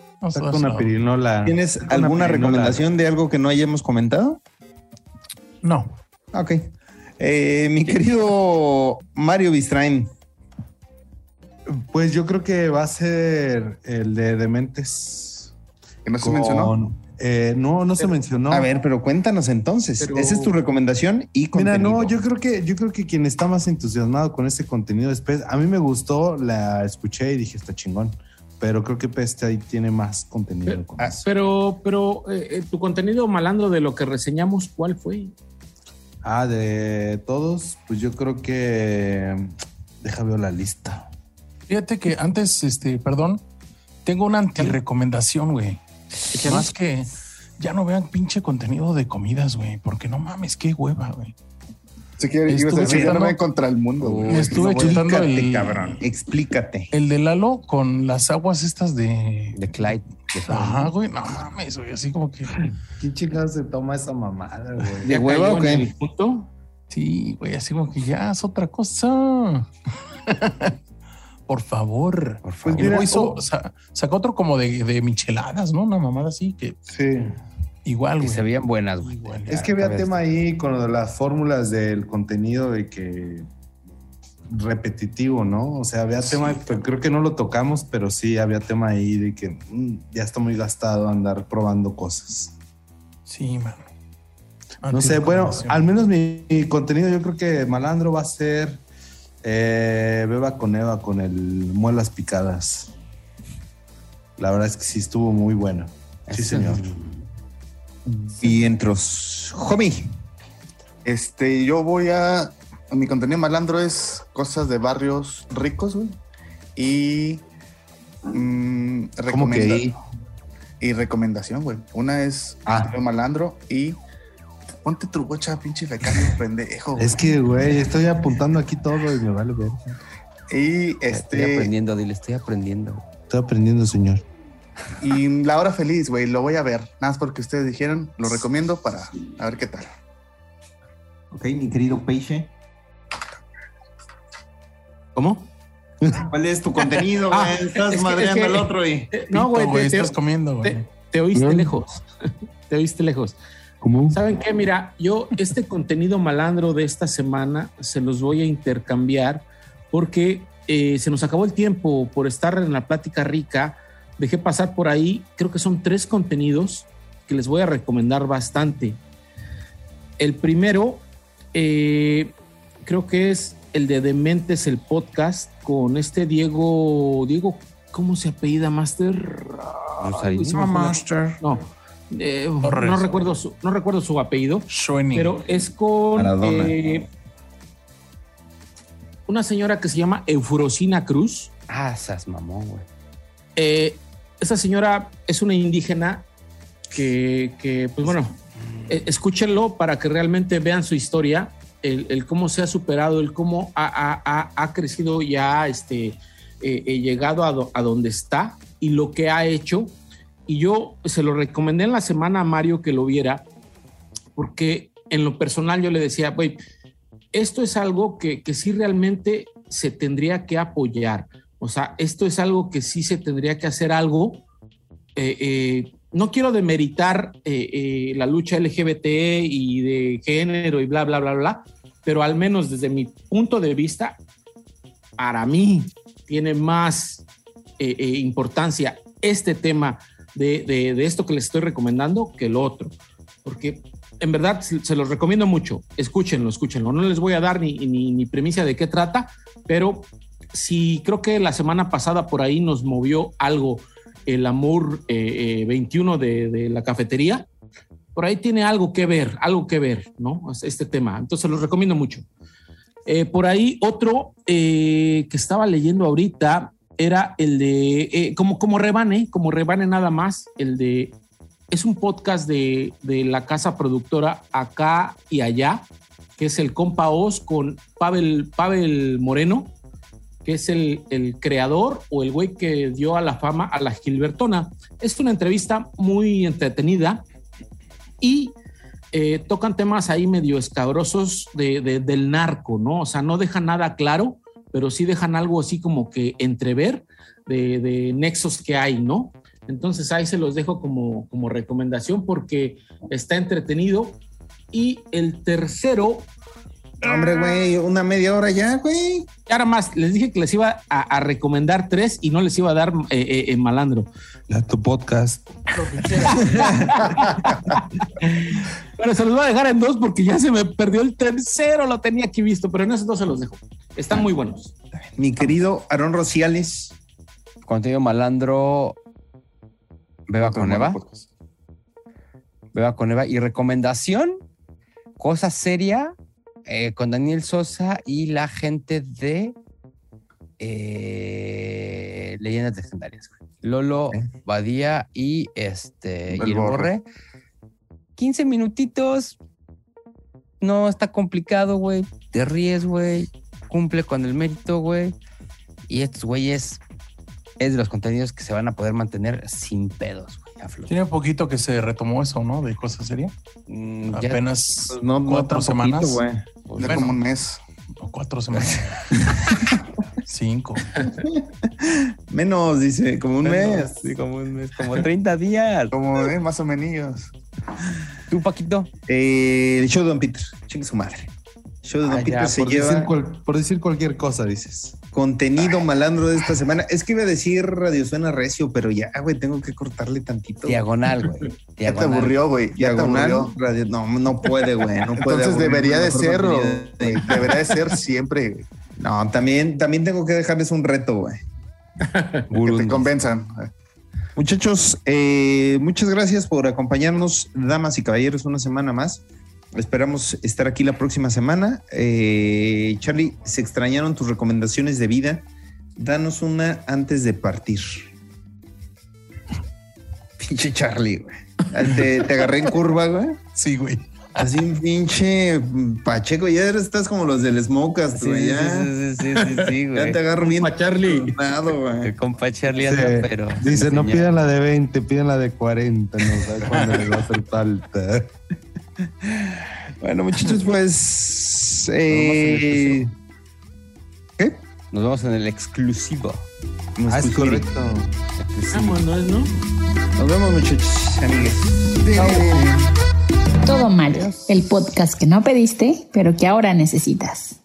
Una pirinola. ¿Tienes alguna pirinola. recomendación de algo que no hayamos comentado? No. Ok. Eh, mi querido Mario Bistrain. Pues yo creo que va a ser el de Dementes. Que no se Con- mencionó. Eh, no, no se mencionó. A ver, pero cuéntanos entonces. Pero- Esa es tu recomendación y Mira, contenido. no, yo creo que yo creo que quien está más entusiasmado con este contenido después, a mí me gustó, la escuché y dije está chingón, pero creo que este ahí tiene más contenido. Pero, con ah, eso. pero, pero eh, eh, tu contenido malandro de lo que reseñamos, ¿cuál fue? Ah, de todos, pues yo creo que deja ver la lista. Fíjate que antes, este, perdón, tengo una anti-recomendación, güey. Más que, ya no vean pinche contenido de comidas, güey, porque no mames, qué hueva, güey. Si quieres, ibas a Estuve decir, ya no ven contra el mundo, güey. Me estuve chutando Explícate, el, cabrón. Explícate. el de Lalo con las aguas estas de. De Clyde. de- Ajá, güey, no mames, güey, así como que. ¿Quién chingados se toma esa mamada, güey? ¿De ¿Ya hueva o qué? Sí, güey, así como que ya es otra cosa. Por favor. Por Y favor. mira, hizo, oh. sa- sacó otro como de, de micheladas, ¿no? Una mamada así que Sí. igual, que güey. se veían buenas, güey. Igual. Es que había tema ahí con lo de las fórmulas del contenido de que repetitivo, ¿no? O sea, había tema, creo que no lo tocamos, pero sí había tema ahí de que mm, ya está muy gastado andar probando cosas. Sí, man. No sé, bueno, al menos mi, mi contenido yo creo que Malandro va a ser eh, Beba con Eva con el Muelas Picadas. La verdad es que sí estuvo muy bueno. Sí, señor. Y entros. Homie. Este, yo voy a. Mi contenido malandro es cosas de barrios ricos, güey. Y. mm. Y recomendación, güey. Una es Ah. contenido malandro y. Ponte tu bocha, pinche fecano, pendejo. güey. Es que, güey, estoy apuntando aquí todo y me vale ver. Y Estoy este. aprendiendo, dile, estoy aprendiendo. Estoy aprendiendo, señor. Y La Hora Feliz, güey. Lo voy a ver. Nada más porque ustedes dijeron. Lo recomiendo para a ver qué tal. Ok, mi querido Peixe. ¿Cómo? ¿Cuál es tu contenido, Ah, güey? Estás es que- madreando es que- al otro y. No, güey, te, te- estás comiendo, güey. te- te oíste No. lejos. te oíste lejos. ¿Cómo? ¿Saben qué? Mira, yo este contenido malandro de esta semana se los voy a intercambiar porque eh, se nos acabó el tiempo por estar en la plática rica. Dejé pasar por ahí, creo que son tres contenidos que les voy a recomendar bastante. El primero, eh, creo que es el de Dementes, el podcast, con este Diego, Diego, ¿cómo se apellida, Master? Se me fue la- No, eh, no, recuerdo su, no recuerdo su apellido, pero es con eh, una señora que se llama Eufrosina Cruz. Ah, esas mamón, güey. Eh, esa señora es una indígena que, que, pues bueno, eh, escúchenlo para que realmente vean su historia, el, el cómo se ha superado, el cómo ha, ha- ha- ha crecido y ha este, llegado a, do- a donde está y lo que ha hecho. Y yo se lo recomendé en la semana a Mario que lo viera, porque en lo personal yo le decía, güey, esto es algo que, que sí realmente se tendría que apoyar. O sea, esto es algo que sí se tendría que hacer algo. Eh, eh, no quiero demeritar eh, la lucha LGBT y de género y bla, bla, bla, bla, pero al menos desde mi punto de vista, para mí tiene más importancia este tema de, de- esto que les estoy recomendando que el otro. Porque en verdad se, se los recomiendo mucho. Escúchenlo, escúchenlo. No les voy a dar ni, ni, ni premisa de qué trata, pero sí creo que la semana pasada por ahí nos movió algo el Amor eh, eh, 21 de, de la cafetería. Por ahí tiene algo que ver, algo que ver, ¿no? Este tema. Entonces los recomiendo mucho. Eh, por ahí otro eh, que estaba leyendo ahorita era el de, eh, como, como rebane, como rebane nada más, el de, es un podcast de, de la casa productora acá y allá, que es el compa Oz con Pavel, Pavel Moreno, que es el, el creador o el güey que dio a la fama a la Gilbertona. Es una entrevista muy entretenida y eh, tocan temas ahí medio escabrosos de, de- del narco, ¿no? O sea, no dejan nada claro, pero sí dejan algo así como que entrever de, nexos que hay, ¿no? Entonces ahí se los dejo como, como recomendación porque está entretenido. Y el tercero, Hombre, güey, una media hora ya, güey. y ahora más, les dije que les iba a, a recomendar tres y no les iba a dar eh, eh, eh, malandro. Ya tu podcast. Pero se los voy a dejar en dos porque ya se me perdió el tercero, lo tenía aquí visto, pero en esos dos se los dejo. Están muy buenos. Mi querido Aarón Rociales. Contenido malandro. Beba con Eva. Beba con Eva. Y recomendación, cosa seria, eh, con Daniel Sosa y la gente de eh, Leyendas Legendarias. Lolo, Badía y este El y el Borre. Borre. 15 minutitos. No está complicado, güey. Te ríes, güey. Cumple con el mérito, güey. Y estos güeyes es de los contenidos que se van a poder mantener sin pedos, güey. A flote. Tiene poquito que se retomó eso, ¿no? De cosas serias. Mm, Apenas Pues no, cuatro semanas. poquito, Bueno. como un mes. o cuatro semanas. Cinco. Menos, dice, como un Menos, mes. sí, como un mes, como 30 días. Como, eh, más o menos. Tú, Paquito. Eh, el show de Don Peter. Chingue su madre. El show de Don Ah, Peter ya, se Por lleva decir, cual- por decir cualquier cosa, dices. Contenido malandro de esta semana. Es que iba a decir Radio Suena Recio, pero ya, güey, tengo que cortarle tantito. Diagonal, güey. Ya te aburrió, güey. Ya te Diagonal. aburrió. Radio, no, no puede, güey. No puede Entonces aburrir debería de ser, o- contenido de- debería de ser siempre güey, No, también, también tengo que dejarles un reto, güey. que te convenzan. Muchachos, eh, muchas gracias por acompañarnos, damas y caballeros, una semana más. Esperamos estar aquí la próxima semana. Eh, Charlie, se extrañaron tus recomendaciones de vida. Danos una antes de partir. Pinche Charlie, güey. Te, te agarré en curva, güey. Sí, güey. Así un pinche Pacheco. Ya estás como los del Smokast, Sí, güey. sí, ya, sí, sí, sí, sí, ya güey. te agarro bien. Pa' Charlie. güey. Compa Charlie Dice, anda, pero. dice, no pidan la de 20, pidan la de 40. No sabes cuándo les va a hacer falta. Bueno, muchachos, pues. eh, ¿Qué? Nos vemos en el exclusivo. Nos Ah, es exclusivo. correcto. Vámonos, ¿no? Nos vemos, muchachos, amigues. Todo mal, el podcast que no pediste, pero que ahora necesitas.